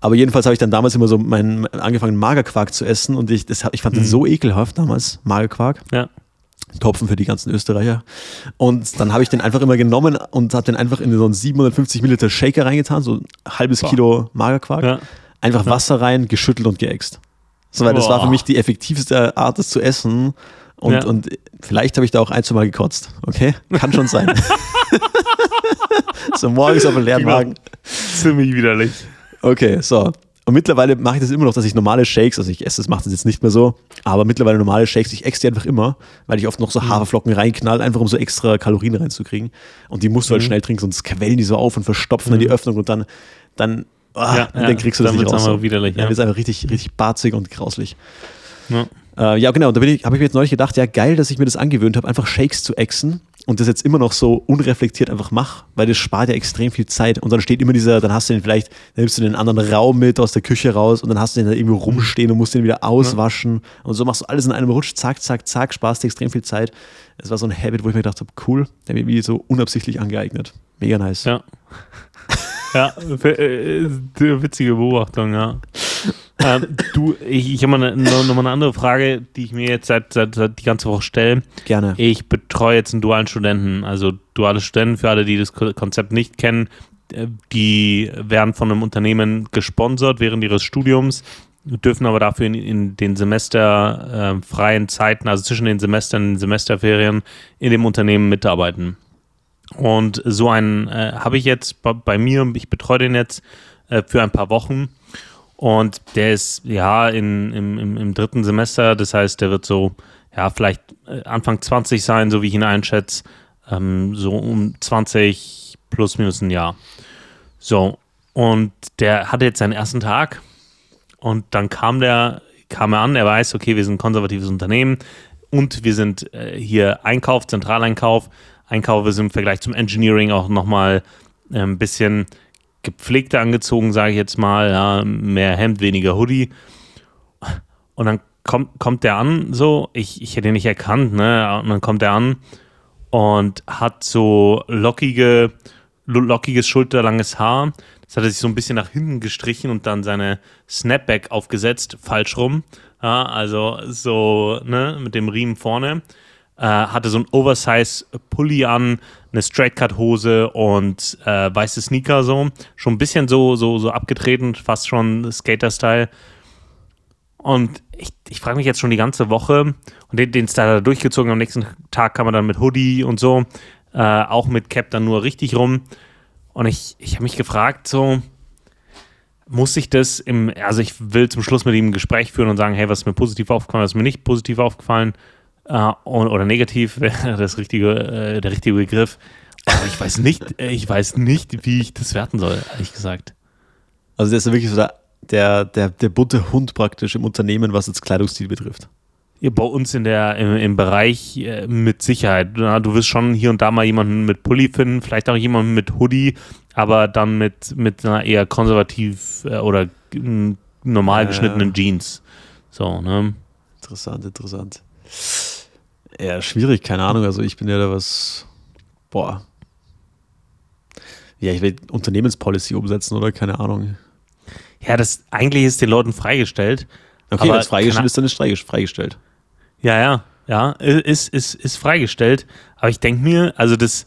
Aber jedenfalls habe ich dann damals immer so meinen angefangen, Magerquark zu essen und ich, das, ich fand Mhm. das so ekelhaft damals, Magerquark. Ja. Topfen für die ganzen Österreicher. Und dann habe ich den einfach immer genommen und habe den einfach in so einen 750 Milliliter Shaker reingetan, so ein halbes Boah. Kilo Magerquark. Ja. Einfach Wasser rein, geschüttelt und geäxt. So, weil das war für mich die effektivste Art, das zu essen. Und, Ja. und vielleicht habe ich da auch ein, zwei Mal gekotzt. Okay? Kann schon sein. (laughs) (laughs) so morgens auf dem leeren Magen. Ziemlich widerlich. Okay, so. Und mittlerweile mache ich das immer noch, dass ich normale Shakes, also ich esse das, mache das jetzt nicht mehr so, aber mittlerweile normale Shakes, ich esse die einfach immer, weil ich oft noch so mhm. Haferflocken reinknall, einfach um so extra Kalorien reinzukriegen. Und die musst du halt mhm. schnell trinken, sonst quellen die so auf und verstopfen mhm. dann die Öffnung und dann, dann, oh, ja, dann ja, kriegst du das nicht raus. So. Widerlich, ja. Dann wird es einfach richtig, richtig barzig und grauslich. Ja. Äh, ja, genau. Und da habe ich mir jetzt neulich gedacht, ja, geil, dass ich mir das angewöhnt habe, einfach Shakes zu exen und das jetzt immer noch so unreflektiert einfach mache, weil das spart ja extrem viel Zeit. Und dann steht immer dieser, dann hast du den vielleicht, dann nimmst du den anderen Raum mit aus der Küche raus und dann hast du den da irgendwo rumstehen und musst den wieder auswaschen. Ja. Und so machst du alles in einem Rutsch, zack, zack, zack, sparst dir extrem viel Zeit. Es war so ein Habit, wo ich mir gedacht habe, cool, der mir wie so unabsichtlich angeeignet. Mega nice. Ja. ja, äh, witzige Beobachtung, ja ähm, du, ich, ich habe mal eine, noch mal eine andere Frage, die ich mir jetzt seit, seit, seit die ganze Woche stelle. Gerne. Ich betreue jetzt einen dualen Studenten, also duale Studenten, für alle, die das Konzept nicht kennen, äh, die werden von einem Unternehmen gesponsert während ihres Studiums, dürfen aber dafür in, in den semesterfreien äh, Zeiten, also zwischen den Semestern, den Semesterferien, in dem Unternehmen mitarbeiten. Und so einen äh, habe ich jetzt bei, bei, mir, ich betreue den jetzt äh, für ein paar Wochen und der ist ja in, im, im, im, dritten Semester, das heißt, der wird so, ja, vielleicht äh, Anfang 20 sein, so wie ich ihn einschätze. Ähm, so um 20 plus minus ein Jahr. So, und der hatte jetzt seinen ersten Tag und dann kam der, kam er an, er weiß, okay, wir sind ein konservatives Unternehmen und wir sind äh, hier Einkauf, Zentraleinkauf. Einkauf ist im Vergleich zum Engineering auch nochmal äh, ein bisschen gepflegter angezogen, sage ich jetzt mal, ja, mehr Hemd, weniger Hoodie. Und dann kommt, kommt der an, so, ich, ich hätte ihn nicht erkannt, ne? Und dann kommt er an und hat so lockige, lockiges, schulterlanges Haar. Das hat er sich so ein bisschen nach hinten gestrichen und dann seine Snapback aufgesetzt, falsch rum. Ja, also so, ne, mit dem Riemen vorne. Äh, hatte so ein Oversize-Pulli an, eine Straight-Cut-Hose und äh, weiße Sneaker so. Schon ein bisschen so, so, so abgetreten, fast schon Skater-Style. Und ich, ich frage mich jetzt schon die ganze Woche, und den, den er durchgezogen, am nächsten Tag kam er dann mit Hoodie und so, äh, auch mit Cap dann nur richtig rum. Und ich, ich habe mich gefragt, so, muss ich das im, also ich will zum Schluss mit ihm ein Gespräch führen und sagen, hey, was ist mir positiv aufgefallen, was ist mir nicht positiv aufgefallen äh, oder negativ (laughs) wäre das richtige, äh, der richtige Begriff. Aber ich weiß nicht, ich weiß nicht, wie ich das werten soll, ehrlich gesagt. Also der ist wirklich so der, der, der, der bunte Hund praktisch im Unternehmen, was jetzt Kleidungsstil betrifft. Ja, bei uns in der, im, im Bereich äh, mit Sicherheit. Ja, du wirst schon hier und da mal jemanden mit Pulli finden, vielleicht auch jemanden mit Hoodie, aber dann mit, mit einer eher konservativ äh, oder normal geschnittenen Jeans. So, ne? Interessant, interessant. Ja, schwierig, keine Ahnung. Also ich bin ja da was, boah. Ja, ich will Unternehmenspolicy umsetzen oder keine Ahnung. Ja, das eigentlich ist den Leuten freigestellt. Okay, wenn es freigestellt ist, dann ist es freigestellt. Ja, ja, ja, ist, ist, ist freigestellt. Aber ich denke mir, also das,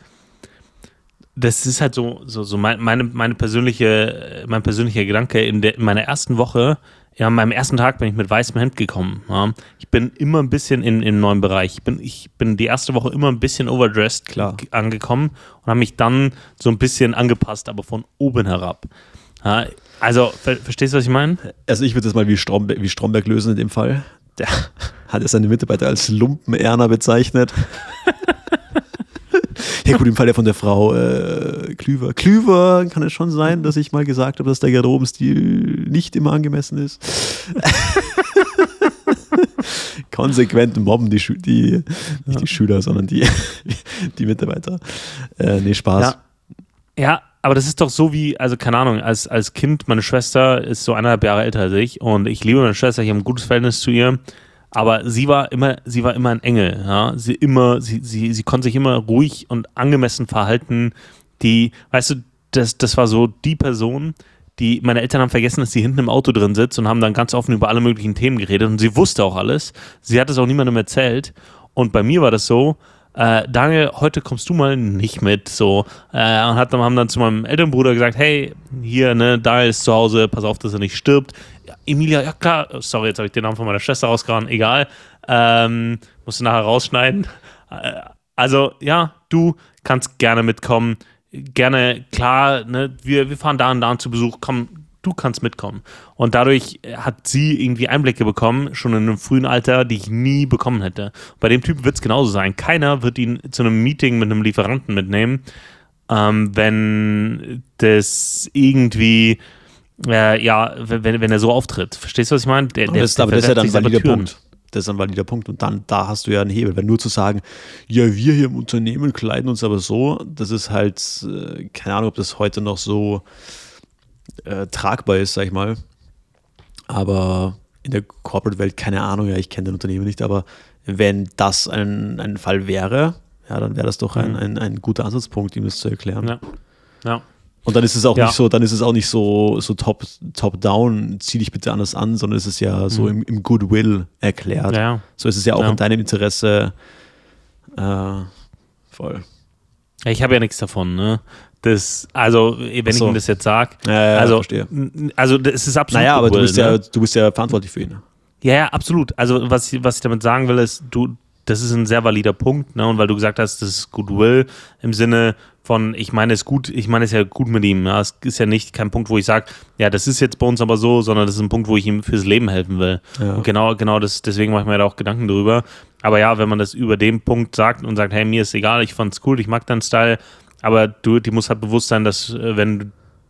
das ist halt so, so, so meine, meine persönliche, mein persönlicher Gedanke. In, der, in meiner ersten Woche ja, an meinem ersten Tag bin ich mit weißem Hemd gekommen. Ja. Ich bin immer ein bisschen in, im neuen Bereich. Ich bin, ich bin die erste Woche immer ein bisschen overdressed Klar. angekommen und habe mich dann so ein bisschen angepasst, aber von oben herab. Ja, also, ver verstehst du, was ich meine? Also, ich würde das mal wie, Stromberg, wie Stromberg lösen in dem Fall. Der (laughs) hat seine Mitarbeiter als Lumpenerner bezeichnet. (laughs) Ja gut, im Fall der von der Frau äh, Klüver. Klüver kann es schon sein, dass ich mal gesagt habe, dass der Garderobenstil nicht immer angemessen ist. (laughs) Konsequent mobben die, Schü die nicht die Schüler, sondern die, die Mitarbeiter. Äh, nee, Spaß. Ja. ja, aber das ist doch so wie, also keine Ahnung, als, als Kind, meine Schwester ist so eineinhalb Jahre älter als ich und ich liebe meine Schwester, ich habe ein gutes Verhältnis zu ihr. Aber sie war immer, sie war immer ein Engel. Ja? Sie immer, sie, sie, sie konnte sich immer ruhig und angemessen verhalten. Die, weißt du, das, das war so die Person, die, meine Eltern haben vergessen, dass sie hinten im Auto drin sitzt und haben dann ganz offen über alle möglichen Themen geredet und sie wusste auch alles. Sie hat es auch niemandem erzählt. Und bei mir war das so, äh, Daniel, heute kommst du mal nicht mit, so. Äh, und hat, haben dann zu meinem Elternbruder gesagt, hey, hier, ne, Daniel ist zu Hause, pass auf, dass er nicht stirbt. Ja, Emilia, ja klar, sorry, jetzt habe ich den Namen von meiner Schwester rausgehauen, egal. Ähm, musst du nachher rausschneiden. Äh, also, ja, du kannst gerne mitkommen. Gerne, klar, ne, wir, wir fahren da und da zu Besuch, komm, du kannst mitkommen. Und dadurch hat sie irgendwie Einblicke bekommen, schon in einem frühen Alter, die ich nie bekommen hätte. Bei dem Typ wird es genauso sein. Keiner wird ihn zu einem Meeting mit einem Lieferanten mitnehmen, ähm, wenn das irgendwie, äh, ja, wenn, wenn er so auftritt. Verstehst du, was ich meine? Der, der, das, aber das ist ja dann ein valider Punkt. Das ist ein valider Punkt. Und dann, da hast du ja einen Hebel. Wenn nur zu sagen, ja, wir hier im Unternehmen kleiden uns aber so, das ist halt, äh, keine Ahnung, ob das heute noch so äh, tragbar ist, sag ich mal. Aber in der Corporate-Welt, keine Ahnung, ja, ich kenne den Unternehmen nicht, aber wenn das ein, ein Fall wäre, ja, dann wäre das doch ein, mhm. ein, ein guter Ansatzpunkt, ihm das zu erklären. Ja. ja. Und dann ist es auch ja. nicht so, dann ist es auch nicht so, so top, top down, zieh dich bitte anders an, sondern es ist ja so mhm. im, im Goodwill erklärt. Ja. So ist es ja auch in deinem Interesse äh, voll. Ich habe ja nichts davon, ne? Das, also, wenn so. ich ihm das jetzt sage, ja, ja, also, verstehe. also es ist absolut. Naja, aber du bist, ne? ja, du bist ja verantwortlich für ihn. Ja, ja, absolut. Also, was ich, was ich damit sagen will, ist, du, das ist ein sehr valider Punkt, ne? Und weil du gesagt hast, das ist Goodwill im Sinne von, ich meine es gut, ich meine es ja gut mit ihm. Ja? Es ist ja nicht kein Punkt, wo ich sage, ja, das ist jetzt bei uns aber so, sondern das ist ein Punkt, wo ich ihm fürs Leben helfen will. Ja. Und genau, genau das, deswegen mache ich mir da auch Gedanken drüber. Aber ja, wenn man das über den Punkt sagt und sagt, hey, mir ist egal, ich fand's cool, ich mag deinen Style, aber du, die muss halt bewusst sein, dass äh, wenn du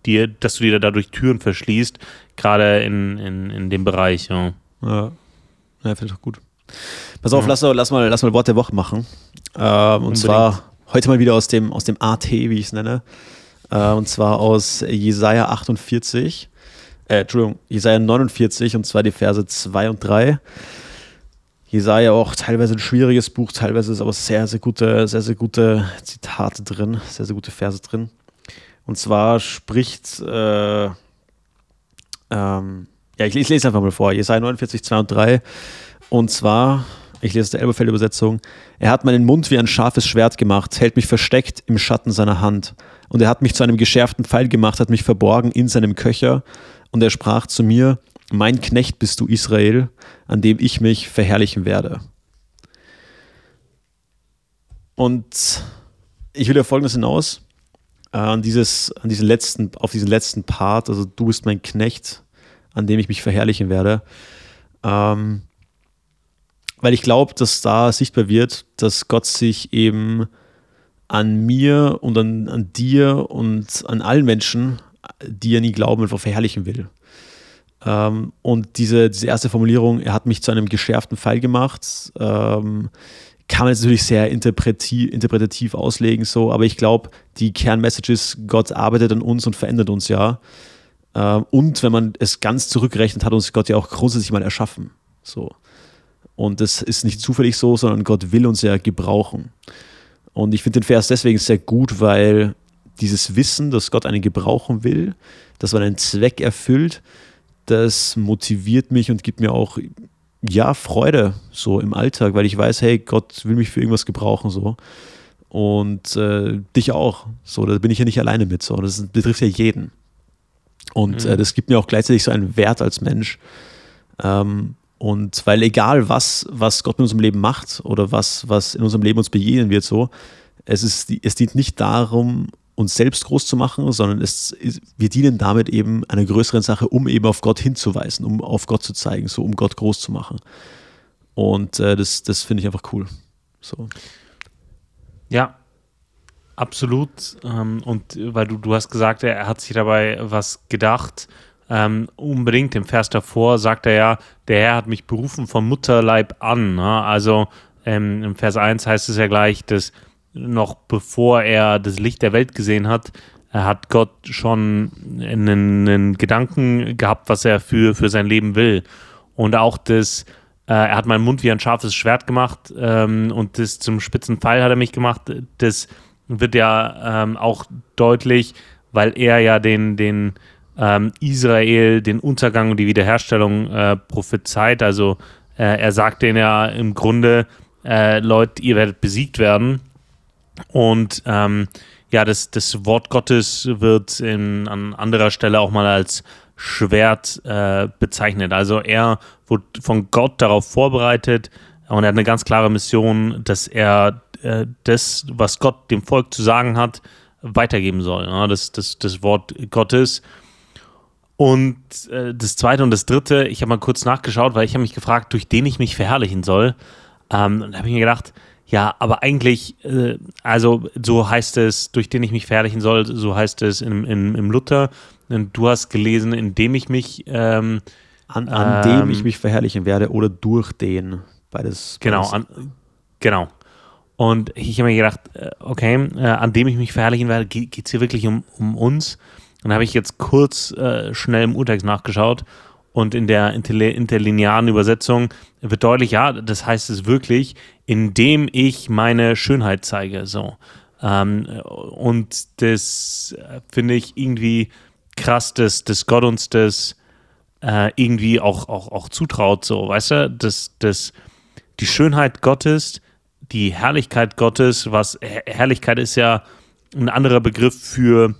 dir, dass du dir dadurch Türen verschließt, gerade in, in, in dem Bereich. Ja, ja. ja finde ich auch gut. Pass auf, ja. lass, lass, mal, lass mal Wort der Woche machen. Ähm, und zwar heute mal wieder aus dem, aus dem AT, wie ich es nenne. Äh, und zwar aus Jesaja 48. Äh, Entschuldigung, Jesaja 49 und zwar die Verse 2 und 3. Jesaja auch teilweise ein schwieriges Buch, teilweise ist aber sehr, sehr gute, sehr, sehr gute Zitate drin, sehr, sehr gute Verse drin. Und zwar spricht, äh, ähm, ja, ich, ich, lese einfach mal vor, Jesaja 49, 2 und 3. Und zwar, ich lese aus der Elberfeld-Übersetzung, er hat meinen Mund wie ein scharfes Schwert gemacht, hält mich versteckt im Schatten seiner Hand. Und er hat mich zu einem geschärften Pfeil gemacht, hat mich verborgen in seinem Köcher. Und er sprach zu mir, mein Knecht bist du Israel, an dem ich mich verherrlichen werde. Und ich will ja folgendes hinaus, äh, an, dieses, an diesen letzten, auf diesen letzten Part, also du bist mein Knecht, an dem ich mich verherrlichen werde. Ähm, weil ich glaube, dass da sichtbar wird, dass Gott sich eben an mir und an, an dir und an allen Menschen, die an ihn glauben, einfach verherrlichen will. Ähm, und diese, diese erste Formulierung, er hat mich zu einem geschärften Pfeil gemacht, ähm, kann man jetzt natürlich sehr interpretativ, interpretativ auslegen, so, aber ich glaube, die Kernmessage ist, Gott arbeitet an uns und verändert uns ja. Ähm, und wenn man es ganz zurückrechnet, hat uns Gott ja auch grundsätzlich mal erschaffen. So. Und das ist nicht zufällig so, sondern Gott will uns ja gebrauchen. Und ich finde den Vers deswegen sehr gut, weil dieses Wissen, dass Gott einen gebrauchen will, dass man einen Zweck erfüllt, das motiviert mich und gibt mir auch ja Freude so im Alltag, weil ich weiß, hey, Gott will mich für irgendwas gebrauchen so und äh, dich auch. So, da bin ich ja nicht alleine mit so. Das betrifft ja jeden. Und mhm. äh, das gibt mir auch gleichzeitig so einen Wert als Mensch. Ähm, und weil egal was, was Gott in unserem Leben macht oder was, was in unserem Leben uns begegnen wird, so, es ist, es dient nicht darum, uns selbst groß zu machen, sondern es, wir dienen damit eben einer größeren Sache, um eben auf Gott hinzuweisen, um auf Gott zu zeigen, so um Gott groß zu machen. Und äh, das, das finde ich einfach cool. So. Ja, absolut. Ähm, und weil du, du hast gesagt, er hat sich dabei was gedacht. Ähm, unbedingt im Vers davor sagt er ja, der Herr hat mich berufen vom Mutterleib an. Ne? Also ähm, im Vers 1 heißt es ja gleich, dass noch bevor er das Licht der Welt gesehen hat, hat Gott schon einen, einen Gedanken gehabt, was er für, für sein Leben will. Und auch das, äh, er hat meinen Mund wie ein scharfes Schwert gemacht ähm, und das zum spitzen Pfeil hat er mich gemacht. Das wird ja ähm, auch deutlich, weil er ja den, den ähm, Israel, den Untergang und die Wiederherstellung äh, prophezeit. Also äh, er sagt denen ja im Grunde, äh, Leute, ihr werdet besiegt werden und ähm, ja, das, das Wort Gottes wird in, an anderer Stelle auch mal als Schwert äh, bezeichnet. Also er wurde von Gott darauf vorbereitet und er hat eine ganz klare Mission, dass er äh, das, was Gott dem Volk zu sagen hat, weitergeben soll. Ja, das, das, das Wort Gottes. Und äh, das zweite und das dritte, ich habe mal kurz nachgeschaut, weil ich habe mich gefragt, durch den ich mich verherrlichen soll. Ähm, und da habe ich mir gedacht, ja, aber eigentlich, äh, also so heißt es, durch den ich mich verherrlichen soll, so heißt es im, im, im Luther. Und du hast gelesen, indem ich mich ähm, an, an ähm, dem ich mich verherrlichen werde oder durch den. Beides. Genau. An, genau. Und ich habe mir gedacht, äh, okay, äh, an dem ich mich verherrlichen werde, geht es hier wirklich um, um uns? Und da habe ich jetzt kurz äh, schnell im Urtext nachgeschaut und in der interlinearen Übersetzung wird deutlich, ja, das heißt es wirklich, indem ich meine Schönheit zeige. So. Ähm, und das äh, finde ich irgendwie krass, dass, dass Gott uns das äh, irgendwie auch, auch, auch zutraut, so, weißt du, dass, dass die Schönheit Gottes, die Herrlichkeit Gottes, was Herrlichkeit ist ja ein anderer Begriff für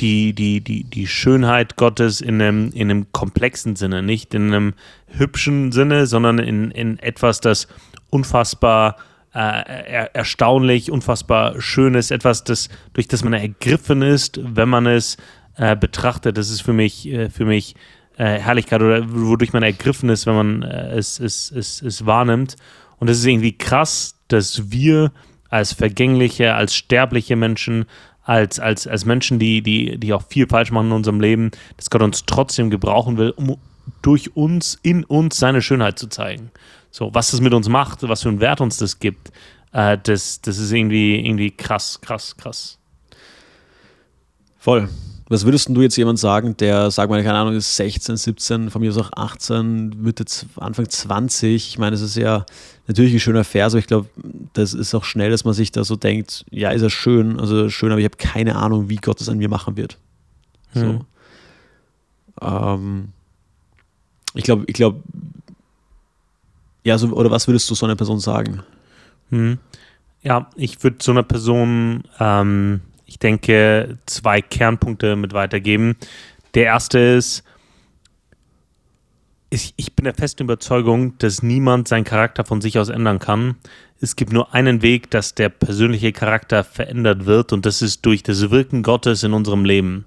die, die, die, die Schönheit Gottes in einem, in einem komplexen Sinne, nicht in einem hübschen Sinne, sondern in, in etwas, das unfassbar äh, er, erstaunlich, unfassbar schön ist, etwas, das, durch das man ergriffen ist, wenn man es äh, betrachtet. Das ist für mich, äh, für mich äh, Herrlichkeit oder wodurch man ergriffen ist, wenn man äh, es, es, es, es wahrnimmt. Und es ist irgendwie krass, dass wir als vergängliche, als sterbliche Menschen, als, als, als Menschen, die, die, die auch viel falsch machen in unserem Leben, dass Gott uns trotzdem gebrauchen will, um durch uns, in uns seine Schönheit zu zeigen. So, was das mit uns macht, was für einen Wert uns das gibt, äh, das, das ist irgendwie, irgendwie krass, krass, krass. Voll. Was würdest du jetzt jemand sagen, der, sag mal, keine Ahnung, ist 16, 17, von mir aus auch 18, Mitte, Anfang 20? Ich meine, es ist ja natürlich ein schöner Vers, aber ich glaube, das ist auch schnell, dass man sich da so denkt, ja, ist er schön, also schön, aber ich habe keine Ahnung, wie Gott das an mir machen wird. So. Hm. Ähm, ich glaube, ich glaube, ja, so, oder was würdest du so einer Person sagen? Hm. Ja, ich würde so einer Person ähm, ich denke, zwei Kernpunkte mit weitergeben. Der erste ist, ich, bin der festen Überzeugung, dass niemand seinen Charakter von sich aus ändern kann. Es gibt nur einen Weg, dass der persönliche Charakter verändert wird und das ist durch das Wirken Gottes in unserem Leben.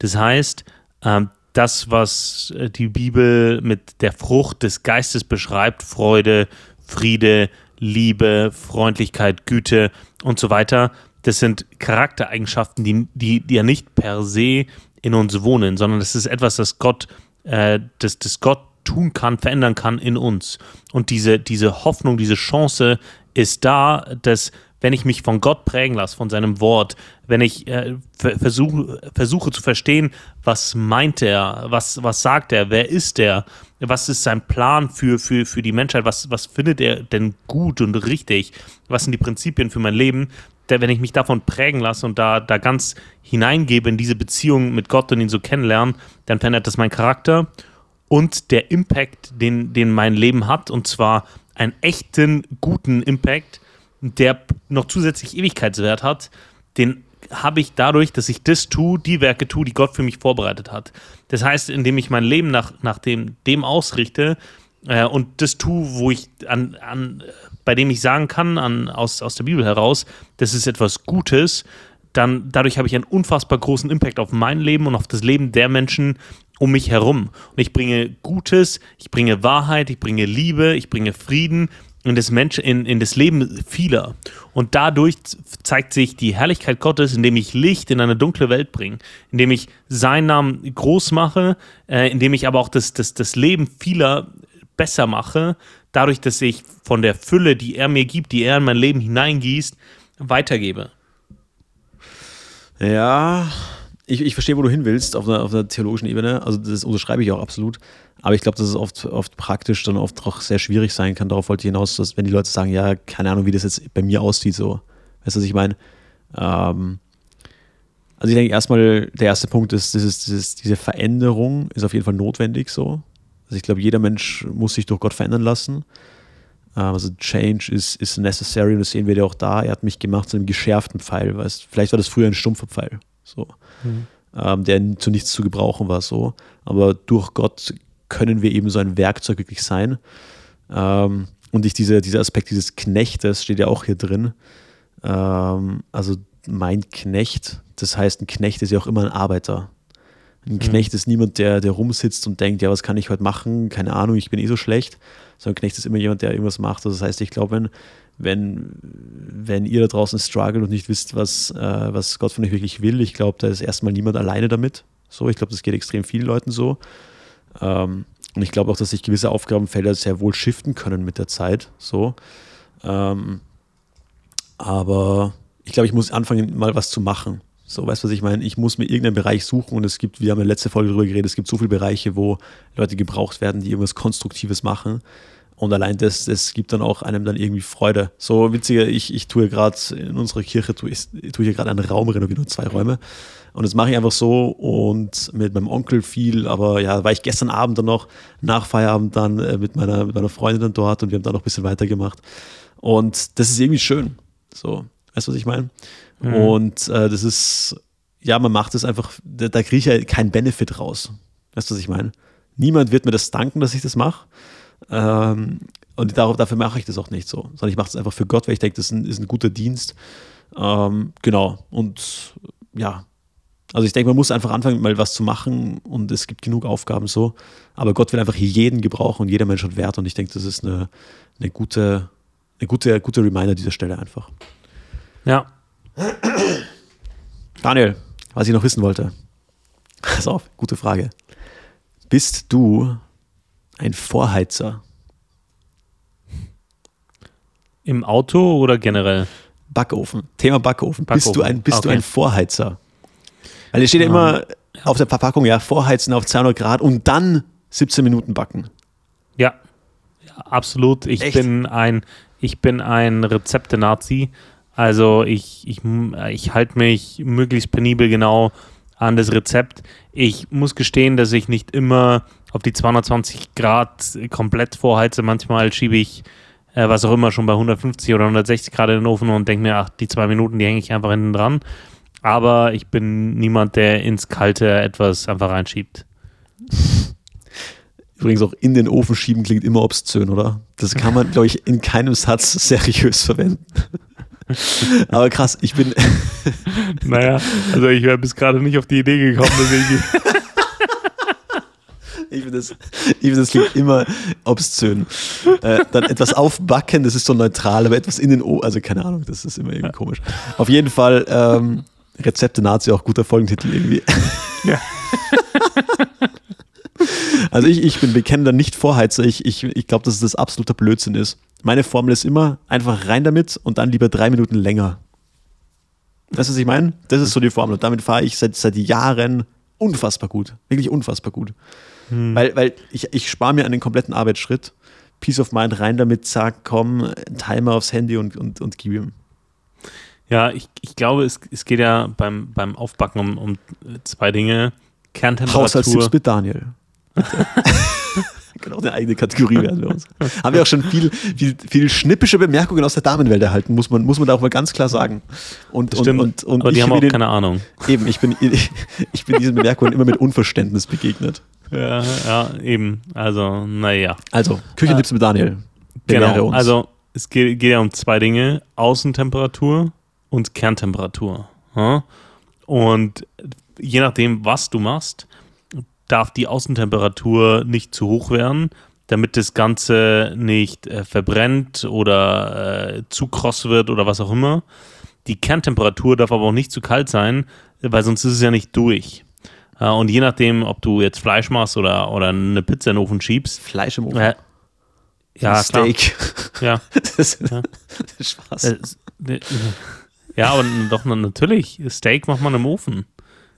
Das heißt, ähm, das, was äh, die Bibel mit der Frucht des Geistes beschreibt, Freude, Friede, Liebe, Freundlichkeit, Güte und so weiter, das sind Charaktereigenschaften, die, die, die ja nicht per se in uns wohnen, sondern das ist etwas, das Gott, äh, das, das Gott tun kann, verändern kann in uns. Und diese, diese Hoffnung, diese Chance ist da, dass wenn ich mich von Gott prägen lasse, von seinem Wort, wenn ich äh, versuche, versuche zu verstehen, was meint er, was, was sagt er, wer ist er, was ist sein Plan für, für, für die Menschheit, was, was findet er denn gut und richtig, was sind die Prinzipien für mein Leben, der, wenn ich mich davon prägen lasse und da, da ganz hineingebe in diese Beziehung mit Gott und ihn so kennenlernen, dann verändert das meinen Charakter und der Impact, den, den mein Leben hat, und zwar einen echten, guten Impact, der noch zusätzlich Ewigkeitswert hat, den habe ich dadurch, dass ich das tue, die Werke tue, die Gott für mich vorbereitet hat. Das heißt, indem ich mein Leben nach, nach dem, dem ausrichte äh, und das tue, wo ich an, an bei dem ich sagen kann, an, aus, aus der Bibel heraus, das ist etwas Gutes, dann dadurch habe ich einen unfassbar großen Impact auf mein Leben und auf das Leben der Menschen um mich herum. Und ich bringe Gutes, ich bringe Wahrheit, ich bringe Liebe, ich bringe Frieden in das, Mensch, in, in das Leben vieler. Und dadurch zeigt sich die Herrlichkeit Gottes, indem ich Licht in eine dunkle Welt bringe, indem ich seinen Namen groß mache, äh, indem ich aber auch das, das, das Leben vieler besser mache, dadurch, dass ich von der Fülle, die er mir gibt, die er in mein Leben hineingießt, weitergebe. Ja, ich, ich verstehe, wo du hin willst auf einer, auf einer theologischen Ebene. Also das unterschreibe ich auch absolut. Aber ich glaube, dass es oft, oft praktisch dann oft auch sehr schwierig sein kann. Darauf wollte ich hinaus, dass wenn die Leute sagen, ja, keine Ahnung, wie das jetzt bei mir aussieht, so. Weißt du, was ich meine? Ähm, also ich denke erstmal, der erste Punkt ist, dieses, dieses, diese Veränderung ist auf jeden Fall notwendig so. Also ich glaube, jeder Mensch muss sich durch Gott verändern lassen. Ähm, also Change ist, ist necessary und das sehen wir ja auch da. Er hat mich gemacht zu einem geschärften Pfeil. Weißt? Vielleicht war das früher ein stumpfer Pfeil, so, mhm. ähm, der zu nichts zu gebrauchen war. So. Aber durch Gott können wir eben so ein Werkzeug wirklich sein. Ähm, und ich diese, dieser Aspekt dieses Knechtes steht ja auch hier drin. Ähm, also mein Knecht, das heißt, ein Knecht ist ja auch immer ein Arbeiter. Ein Knecht ist niemand, der, der rumsitzt und denkt, ja, was kann ich heute machen? Keine Ahnung, ich bin eh so schlecht. Sondern ein Knecht ist immer jemand, der irgendwas macht. Also das heißt, ich glaube, wenn, wenn, wenn ihr da draußen struggelt und nicht wisst, was, äh, was Gott von euch wirklich will, ich glaube, da ist erstmal niemand alleine damit. So, ich glaube, das geht extrem vielen Leuten so. Ähm, und ich glaube auch, dass sich gewisse Aufgabenfelder sehr wohl shiften können mit der Zeit. So. Ähm, aber ich glaube, ich muss anfangen, mal was zu machen. So, weißt du, was ich meine? Ich muss mir irgendeinen Bereich suchen und es gibt, wir haben in der letzten Folge darüber geredet, es gibt so viele Bereiche, wo Leute gebraucht werden, die irgendwas Konstruktives machen. Und allein das, das gibt dann auch einem dann irgendwie Freude. So witziger, ich, ich tue gerade in unserer Kirche, tue ich, tue hier gerade einen Raum renovieren, nur zwei Räume. Und das mache ich einfach so und mit meinem Onkel viel, aber ja, war ich gestern Abend dann noch nach Feierabend dann äh, mit, meiner, mit meiner Freundin dann dort und wir haben dann noch ein bisschen weitergemacht. Und das ist irgendwie schön. So, weißt du, was ich meine? Mhm. Und äh, das ist, ja, man macht es einfach, da, da kriege ich ja keinen Benefit raus. Weißt du, was ich meine? Niemand wird mir das danken, dass ich das mache. Ähm, und darauf, dafür mache ich das auch nicht so, sondern ich mache es einfach für Gott, weil ich denke, das ist ein, ist ein guter Dienst. Ähm, genau. Und ja, also ich denke, man muss einfach anfangen, mal was zu machen und es gibt genug Aufgaben so. Aber Gott will einfach jeden gebrauchen und jeder Mensch hat Wert und ich denke, das ist eine, eine gute, eine gute, gute Reminder an dieser Stelle einfach. Ja. Daniel, was ich noch wissen wollte. Pass auf, gute Frage. Bist du ein Vorheizer? Im Auto oder generell? Backofen. Thema Backofen. Backofen. Bist, du ein, bist okay. du ein Vorheizer? Weil hier steht ja immer ja. auf der Verpackung, ja, vorheizen auf 200 Grad und dann 17 Minuten backen. Ja, ja absolut. Ich Echt? bin ein, ich bin ein Rezepte-Nazi. Also ich, ich, ich halte mich möglichst penibel genau an das Rezept. Ich muss gestehen, dass ich nicht immer auf die 220 Grad komplett vorheize. Manchmal schiebe ich äh, was auch immer schon bei 150 oder 160 Grad in den Ofen und denke mir, ach, die zwei Minuten, die hänge ich einfach hinten dran. Aber ich bin niemand, der ins Kalte etwas einfach reinschiebt. Übrigens auch in den Ofen schieben klingt immer obszön, oder? Das kann man, (laughs) glaube ich, in keinem Satz seriös verwenden. (laughs) Aber krass, ich bin. (laughs) naja, also ich wäre bis gerade nicht auf die Idee gekommen, deswegen. Ich (laughs) finde, das, ich find, das klingt immer obszön. Äh, dann etwas aufbacken, das ist so neutral, aber etwas in den O, also keine Ahnung, das ist immer irgendwie ja. komisch. Auf jeden Fall, ähm, Rezepte Nazi auch guter Folgentitel irgendwie. Ja. also ich, ich bin bekennender Nicht-Vorheizer. Ich, ich, ich glaube, dass es das absoluter Blödsinn ist. Meine Formel ist immer einfach rein damit und dann lieber drei Minuten länger. Weißt du, was ich meine? Das ist so die Formel. Und damit fahre ich seit, seit Jahren unfassbar gut. Wirklich unfassbar gut. Hm. Weil, weil ich, ich spare mir einen kompletten Arbeitsschritt. Peace of Mind rein damit, zack, komm, Timer aufs Handy und, und, und gib ihm. Ja, ich, ich glaube, es, es geht ja beim, beim Aufbacken um, um zwei Dinge. Kerntemperatur. Haushaltstipps mit Daniel. (laughs) genau eine eigene Kategorie werden wir uns. (laughs) Haben wir auch schon viel, viel, viel schnippische Bemerkungen aus der Damenwelt erhalten, muss man, muss man da auch mal ganz klar sagen. Und, und, und, und aber die haben auch den, keine Ahnung. Eben, ich bin, ich, (laughs) ich bin diesen Bemerkungen immer mit Unverständnis begegnet. Ja, ja eben. Also, naja. Also, Küchentipps äh, mit Daniel. Genau, also es geht, geht ja um zwei Dinge. Außentemperatur und Kerntemperatur. Und je nachdem, was du machst, darf die Außentemperatur nicht zu hoch werden, damit das Ganze nicht äh, verbrennt oder äh, zu kross wird oder was auch immer. Die Kerntemperatur darf aber auch nicht zu kalt sein, weil sonst ist es ja nicht durch. Äh, und je nachdem, ob du jetzt Fleisch machst oder, oder eine Pizza in den Ofen schiebst. Fleisch im Ofen? Äh, ja, Steak. Klar. Ja. (laughs) das, ist, ja. (laughs) Spaß. Äh, ja, aber doch natürlich. Steak macht man im Ofen.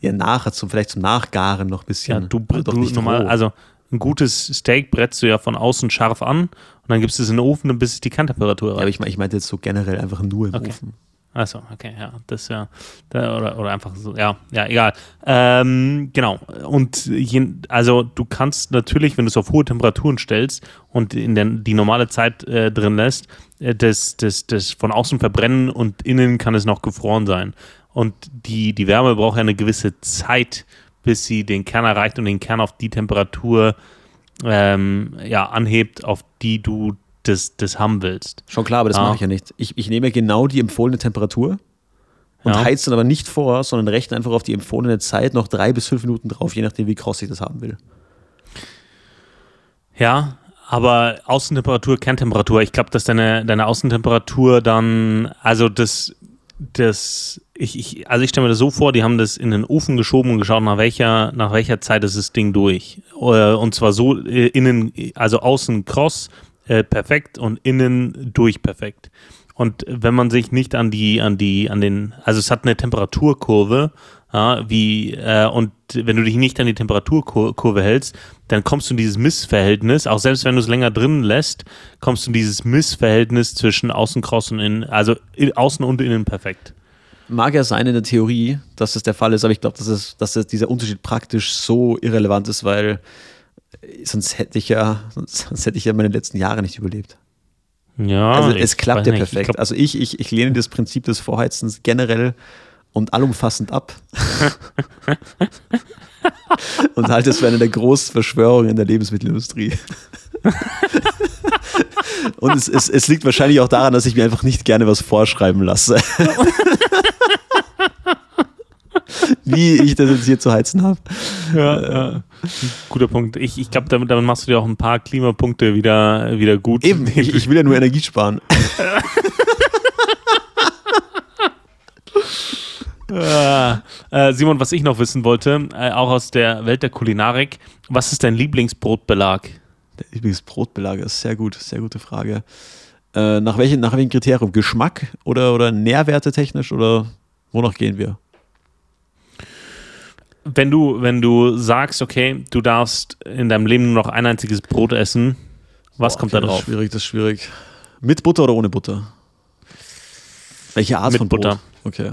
Ja, nachher, zum, vielleicht zum Nachgaren noch ein bisschen. Ja, du, du normal, also ein gutes Steak brätst du ja von außen scharf an und dann gibst du es in den Ofen, bis es die Kerntemperatur erreicht. Ja, aber ich, ich meinte jetzt so generell einfach nur im okay. Ofen. Achso, okay, ja, das ja, oder, oder einfach so, ja, ja, egal. Ähm, genau. Und je, also du kannst natürlich, wenn du es auf hohe Temperaturen stellst und in der, die normale Zeit äh, drin lässt, äh, das, das, das von außen verbrennen und innen kann es noch gefroren sein. Und die, die Wärme braucht ja eine gewisse Zeit, bis sie den Kern erreicht und den Kern auf die Temperatur ähm, ja, anhebt, auf die du das, das haben willst. Schon klar, aber das ah. mache ich ja nicht. Ich, ich nehme genau die empfohlene Temperatur und Ja. heizt dann aber nicht vor, sondern rechnet einfach auf die empfohlene Zeit noch drei bis fünf Minuten drauf, je nachdem, wie kross ich das haben will. Ja, aber Außentemperatur, Kerntemperatur. Ich glaube, dass deine, deine Außentemperatur dann, also das, das, ich, ich, also ich stelle mir das so vor, die haben das in den Ofen geschoben und geschaut, nach welcher, nach welcher Zeit ist das Ding durch. Äh, Und zwar so äh, innen, also außen kross, äh, perfekt und innen durch perfekt. Und wenn man sich nicht an die, an die, an den, also es hat eine Temperaturkurve, ja, wie, äh, und wenn du dich nicht an die Temperaturkurve hältst, dann kommst du in dieses Missverhältnis, auch selbst wenn du es länger drin lässt, kommst du in dieses Missverhältnis zwischen außen kross und innen, also außen und innen perfekt. Mag ja sein in der Theorie, dass das der Fall ist, aber ich glaube, dass, es, dass es dieser Unterschied praktisch so irrelevant ist, weil äh, sonst hätte ich ja, sonst, sonst hätte ich ja meine letzten Jahre nicht überlebt. Ja, Also es klappt ja nicht. Ich perfekt. glaub, also ich, ich, ich lehne das Prinzip des Vorheizens generell und allumfassend ab. (laughs) und halte es für eine der großen Verschwörungen der Lebensmittelindustrie. und es, es, es liegt wahrscheinlich auch daran, dass ich mir einfach nicht gerne was vorschreiben lasse. (laughs) (laughs) Wie ich das jetzt hier zu heizen habe. ja, ja. Guter Punkt. Ich, ich glaube, damit, damit machst du dir auch ein paar Klimapunkte wieder, wieder gut. Eben, ich, ich will ja nur Energie sparen. (laughs) Ah, äh, Simon, was ich noch wissen wollte, äh, auch aus der Welt der Kulinarik, was ist dein Lieblingsbrotbelag? Der Lieblingsbrotbelag ist sehr gut, sehr gute Frage. Äh, nach, welchen, nach welchem Kriterium? Geschmack oder, oder Nährwerte technisch oder wonach gehen wir? Wenn du, wenn du sagst, okay, du darfst in deinem Leben nur noch ein einziges Brot essen, was Boah, kommt okay, da Das drauf? ist schwierig, das ist schwierig. Mit Butter oder ohne Butter? Welche Art Mit von Butter. Brot? Okay.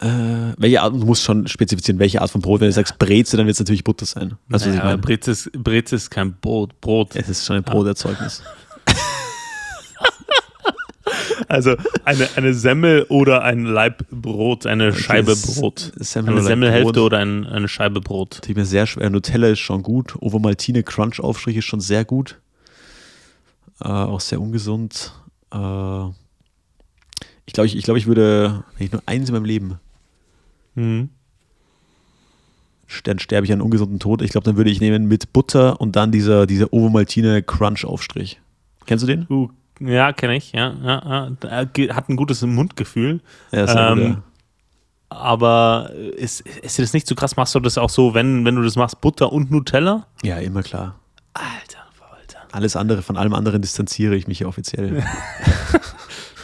Äh, welche Art, du musst schon spezifizieren, welche Art von Brot. Wenn du sagst Breze, dann wird es natürlich Butter sein. Weißt du, was ich Naja, meine? Breze ist, Breze ist kein Brot. Brot. Es ist schon ein Broterzeugnis. (laughs) Also eine, eine Semmel oder ein Laib Brot, eine Scheibe es- Brot. Semmel Eine Semmelhälfte oder ein, eine Scheibe Brot. Tut mir sehr schwer. Nutella ist schon gut. Ovomaltine Crunch Aufstrich ist schon sehr gut. Äh, auch sehr ungesund. Äh, ich glaube, ich, ich, glaub, ich würde, wenn ich nur eins in meinem Leben, Mhm. dann sterbe ich einen ungesunden Tod. Ich glaube, dann würde ich nehmen mit Butter und dann dieser, dieser Ovomaltine Crunch Aufstrich. Kennst du den? Uh, ja, kenne ich. Ja, ja, ja. Ge- Hat ein gutes Mundgefühl. Ja, gut, Ähm, ja. Aber ist, ist dir das nicht zu krass? Machst du das auch so, wenn, wenn du das machst, Butter und Nutella? ja, immer klar. Alter, Verwalter. Alles andere, von allem anderen distanziere ich mich ja offiziell. (laughs)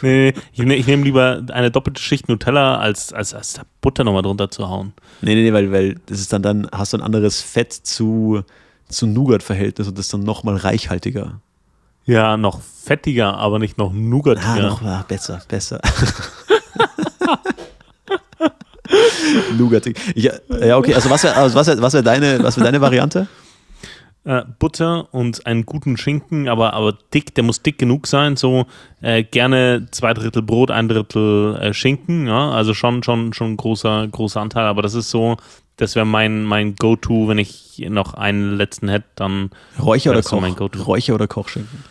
Nee, nee, ich, ne, ich nehme lieber eine doppelte Schicht Nutella, als, als, als Butter nochmal drunter zu hauen. Nee, nee, nee, weil, weil das ist dann, dann hast du ein anderes Fett zu, zu Nougat-Verhältnis und das ist dann nochmal reichhaltiger. Ja, noch fettiger, aber nicht noch Ah, nougatiger. noch ah, besser, besser. (laughs) Nougatig. Ich, ja, okay, also was wäre also was wär, was wär deine, was wär deine Variante? Äh, Butter und einen guten Schinken, aber, aber dick, der muss dick genug sein, so äh, gerne zwei Drittel Brot, ein Drittel äh, Schinken, ja, also schon, schon, schon ein großer, großer Anteil, aber das ist so, das wäre mein, mein Go-To, wenn ich noch einen letzten hätte, dann Räucher oder so Koch? Räucher oder Kochschinken?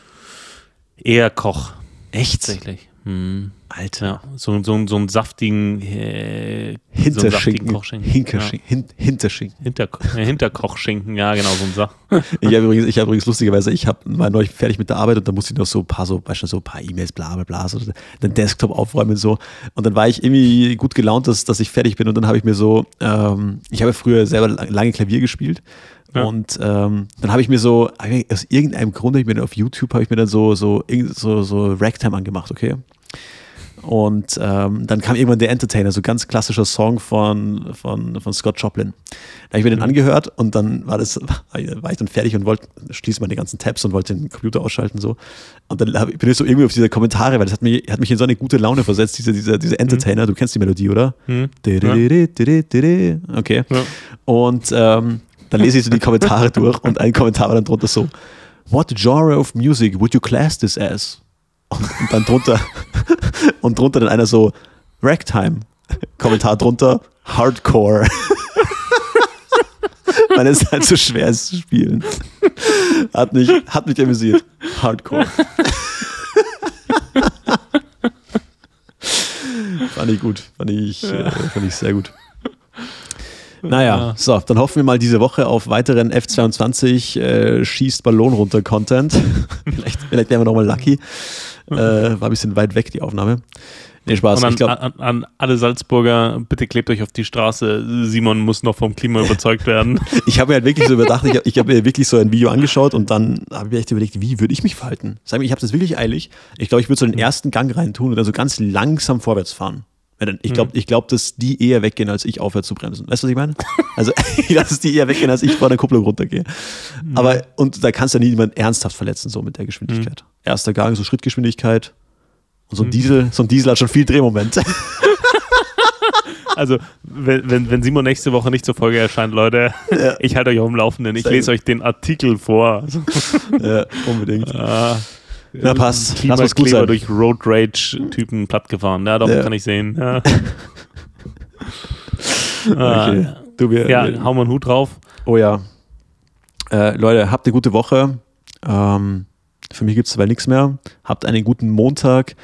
Eher Koch, Echt? tatsächlich. Hm. Alter. Ja, so, so, so einen saftigen, äh, so einen saftigen Hinterschinken. Hinterschinken. Hin, Hinterschinken. Hinter, äh, Hinterkochschinken, ja, genau, so ein Sach. (laughs) Ich habe übrigens, ich hab übrigens lustigerweise, ich hab, war neulich fertig mit der Arbeit und da musste ich noch so ein paar, so, weißt du, so ein paar E-Mails, bla bla bla, so den Desktop aufräumen und so. Und dann war ich irgendwie gut gelaunt, dass, dass ich fertig bin und dann habe ich mir so, ähm, ich habe früher selber lange Klavier gespielt. Ja. Und ähm, dann habe ich mir so, aus irgendeinem Grund, ich mir auf YouTube, habe ich mir dann so, so, so, so Ragtime angemacht, okay? Und ähm, dann kam irgendwann der Entertainer, so ganz klassischer Song von, von, von Scott Joplin. Da habe ich mir den angehört und dann war das, (laughs) war ich dann fertig und wollte, schließe meine ganzen Tabs und wollte den Computer ausschalten so. Und dann hab, bin ich so irgendwie auf diese Kommentare, weil das hat mich, hat mich in so eine gute Laune versetzt, dieser, dieser, dieser Entertainer, du kennst die Melodie, oder? Hm? Okay. Und ähm, dann lese ich so die Kommentare durch und ein Kommentar war dann drunter so: What genre of music would you class this as? Und, und dann drunter (laughs) und drunter dann einer so Ragtime. Kommentar drunter Hardcore. (laughs) Weil es halt so schwer ist zu spielen. Hat mich, hat mich amüsiert. Hardcore. (laughs) Fand ich gut. Fand ich, ja. äh, fand ich sehr gut. Naja, so, dann hoffen wir mal diese Woche auf weiteren F22 äh, schießt Ballon runter Content. (laughs) vielleicht, vielleicht wären wir nochmal lucky. Äh, war ein bisschen weit weg, die Aufnahme. Nee, Spaß. Und an, glaub, an, an, alle Salzburger, bitte klebt euch auf die Straße. Simon muss noch vom Klima (laughs) überzeugt werden. ich habe mir halt wirklich so überdacht, ich, ich habe mir wirklich so ein Video angeschaut und dann habe ich mir echt überlegt, wie würde ich mich verhalten? Sag mir, ich habe das wirklich eilig. Ich glaube, ich würde so den ersten Gang rein tun und dann so ganz langsam vorwärts fahren. Ich glaube, ich glaub, dass die eher weggehen, als ich aufhöre zu bremsen. Weißt du, was ich meine? (laughs) Also, (laughs) dass die eher weggehen, als ich vor der Kupplung runtergehe. Aber, und da kannst du ja niemanden ernsthaft verletzen, so mit der Geschwindigkeit. Mhm. Erster Gang, so Schrittgeschwindigkeit, und so ein, mhm. Diesel, so ein Diesel hat schon viel Drehmoment. (laughs) Also, wenn, wenn, wenn Simon nächste Woche nicht zur Folge erscheint, Leute, ja. ich halte euch auf dem Laufenden. Ich lese euch den Artikel vor. Ja, unbedingt. Ah, Na, passt. Lass uns gut sein. durch Road Rage-Typen plattgefahren. Ja, doch, ja. kann ich sehen. Ja. (laughs) ah, okay. du, wir, ja, wir, hau mal einen Hut drauf. Oh ja. Äh, Leute, habt eine gute Woche. Ähm, für mich gibt es dabei nichts mehr. Habt einen guten Montag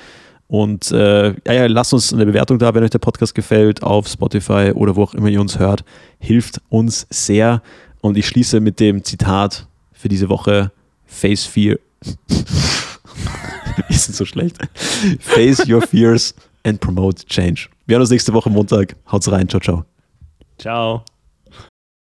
und äh, ja, ja, lasst uns eine Bewertung da, wenn euch der Podcast gefällt, auf Spotify oder wo auch immer ihr uns hört. Hilft uns sehr. Und ich schließe mit dem Zitat für diese Woche: Face Fear. (laughs) (laughs) Ist so schlecht. Face your fears and promote change. Wir hören uns nächste Woche Montag. Haut's rein. Ciao, ciao. Ciao.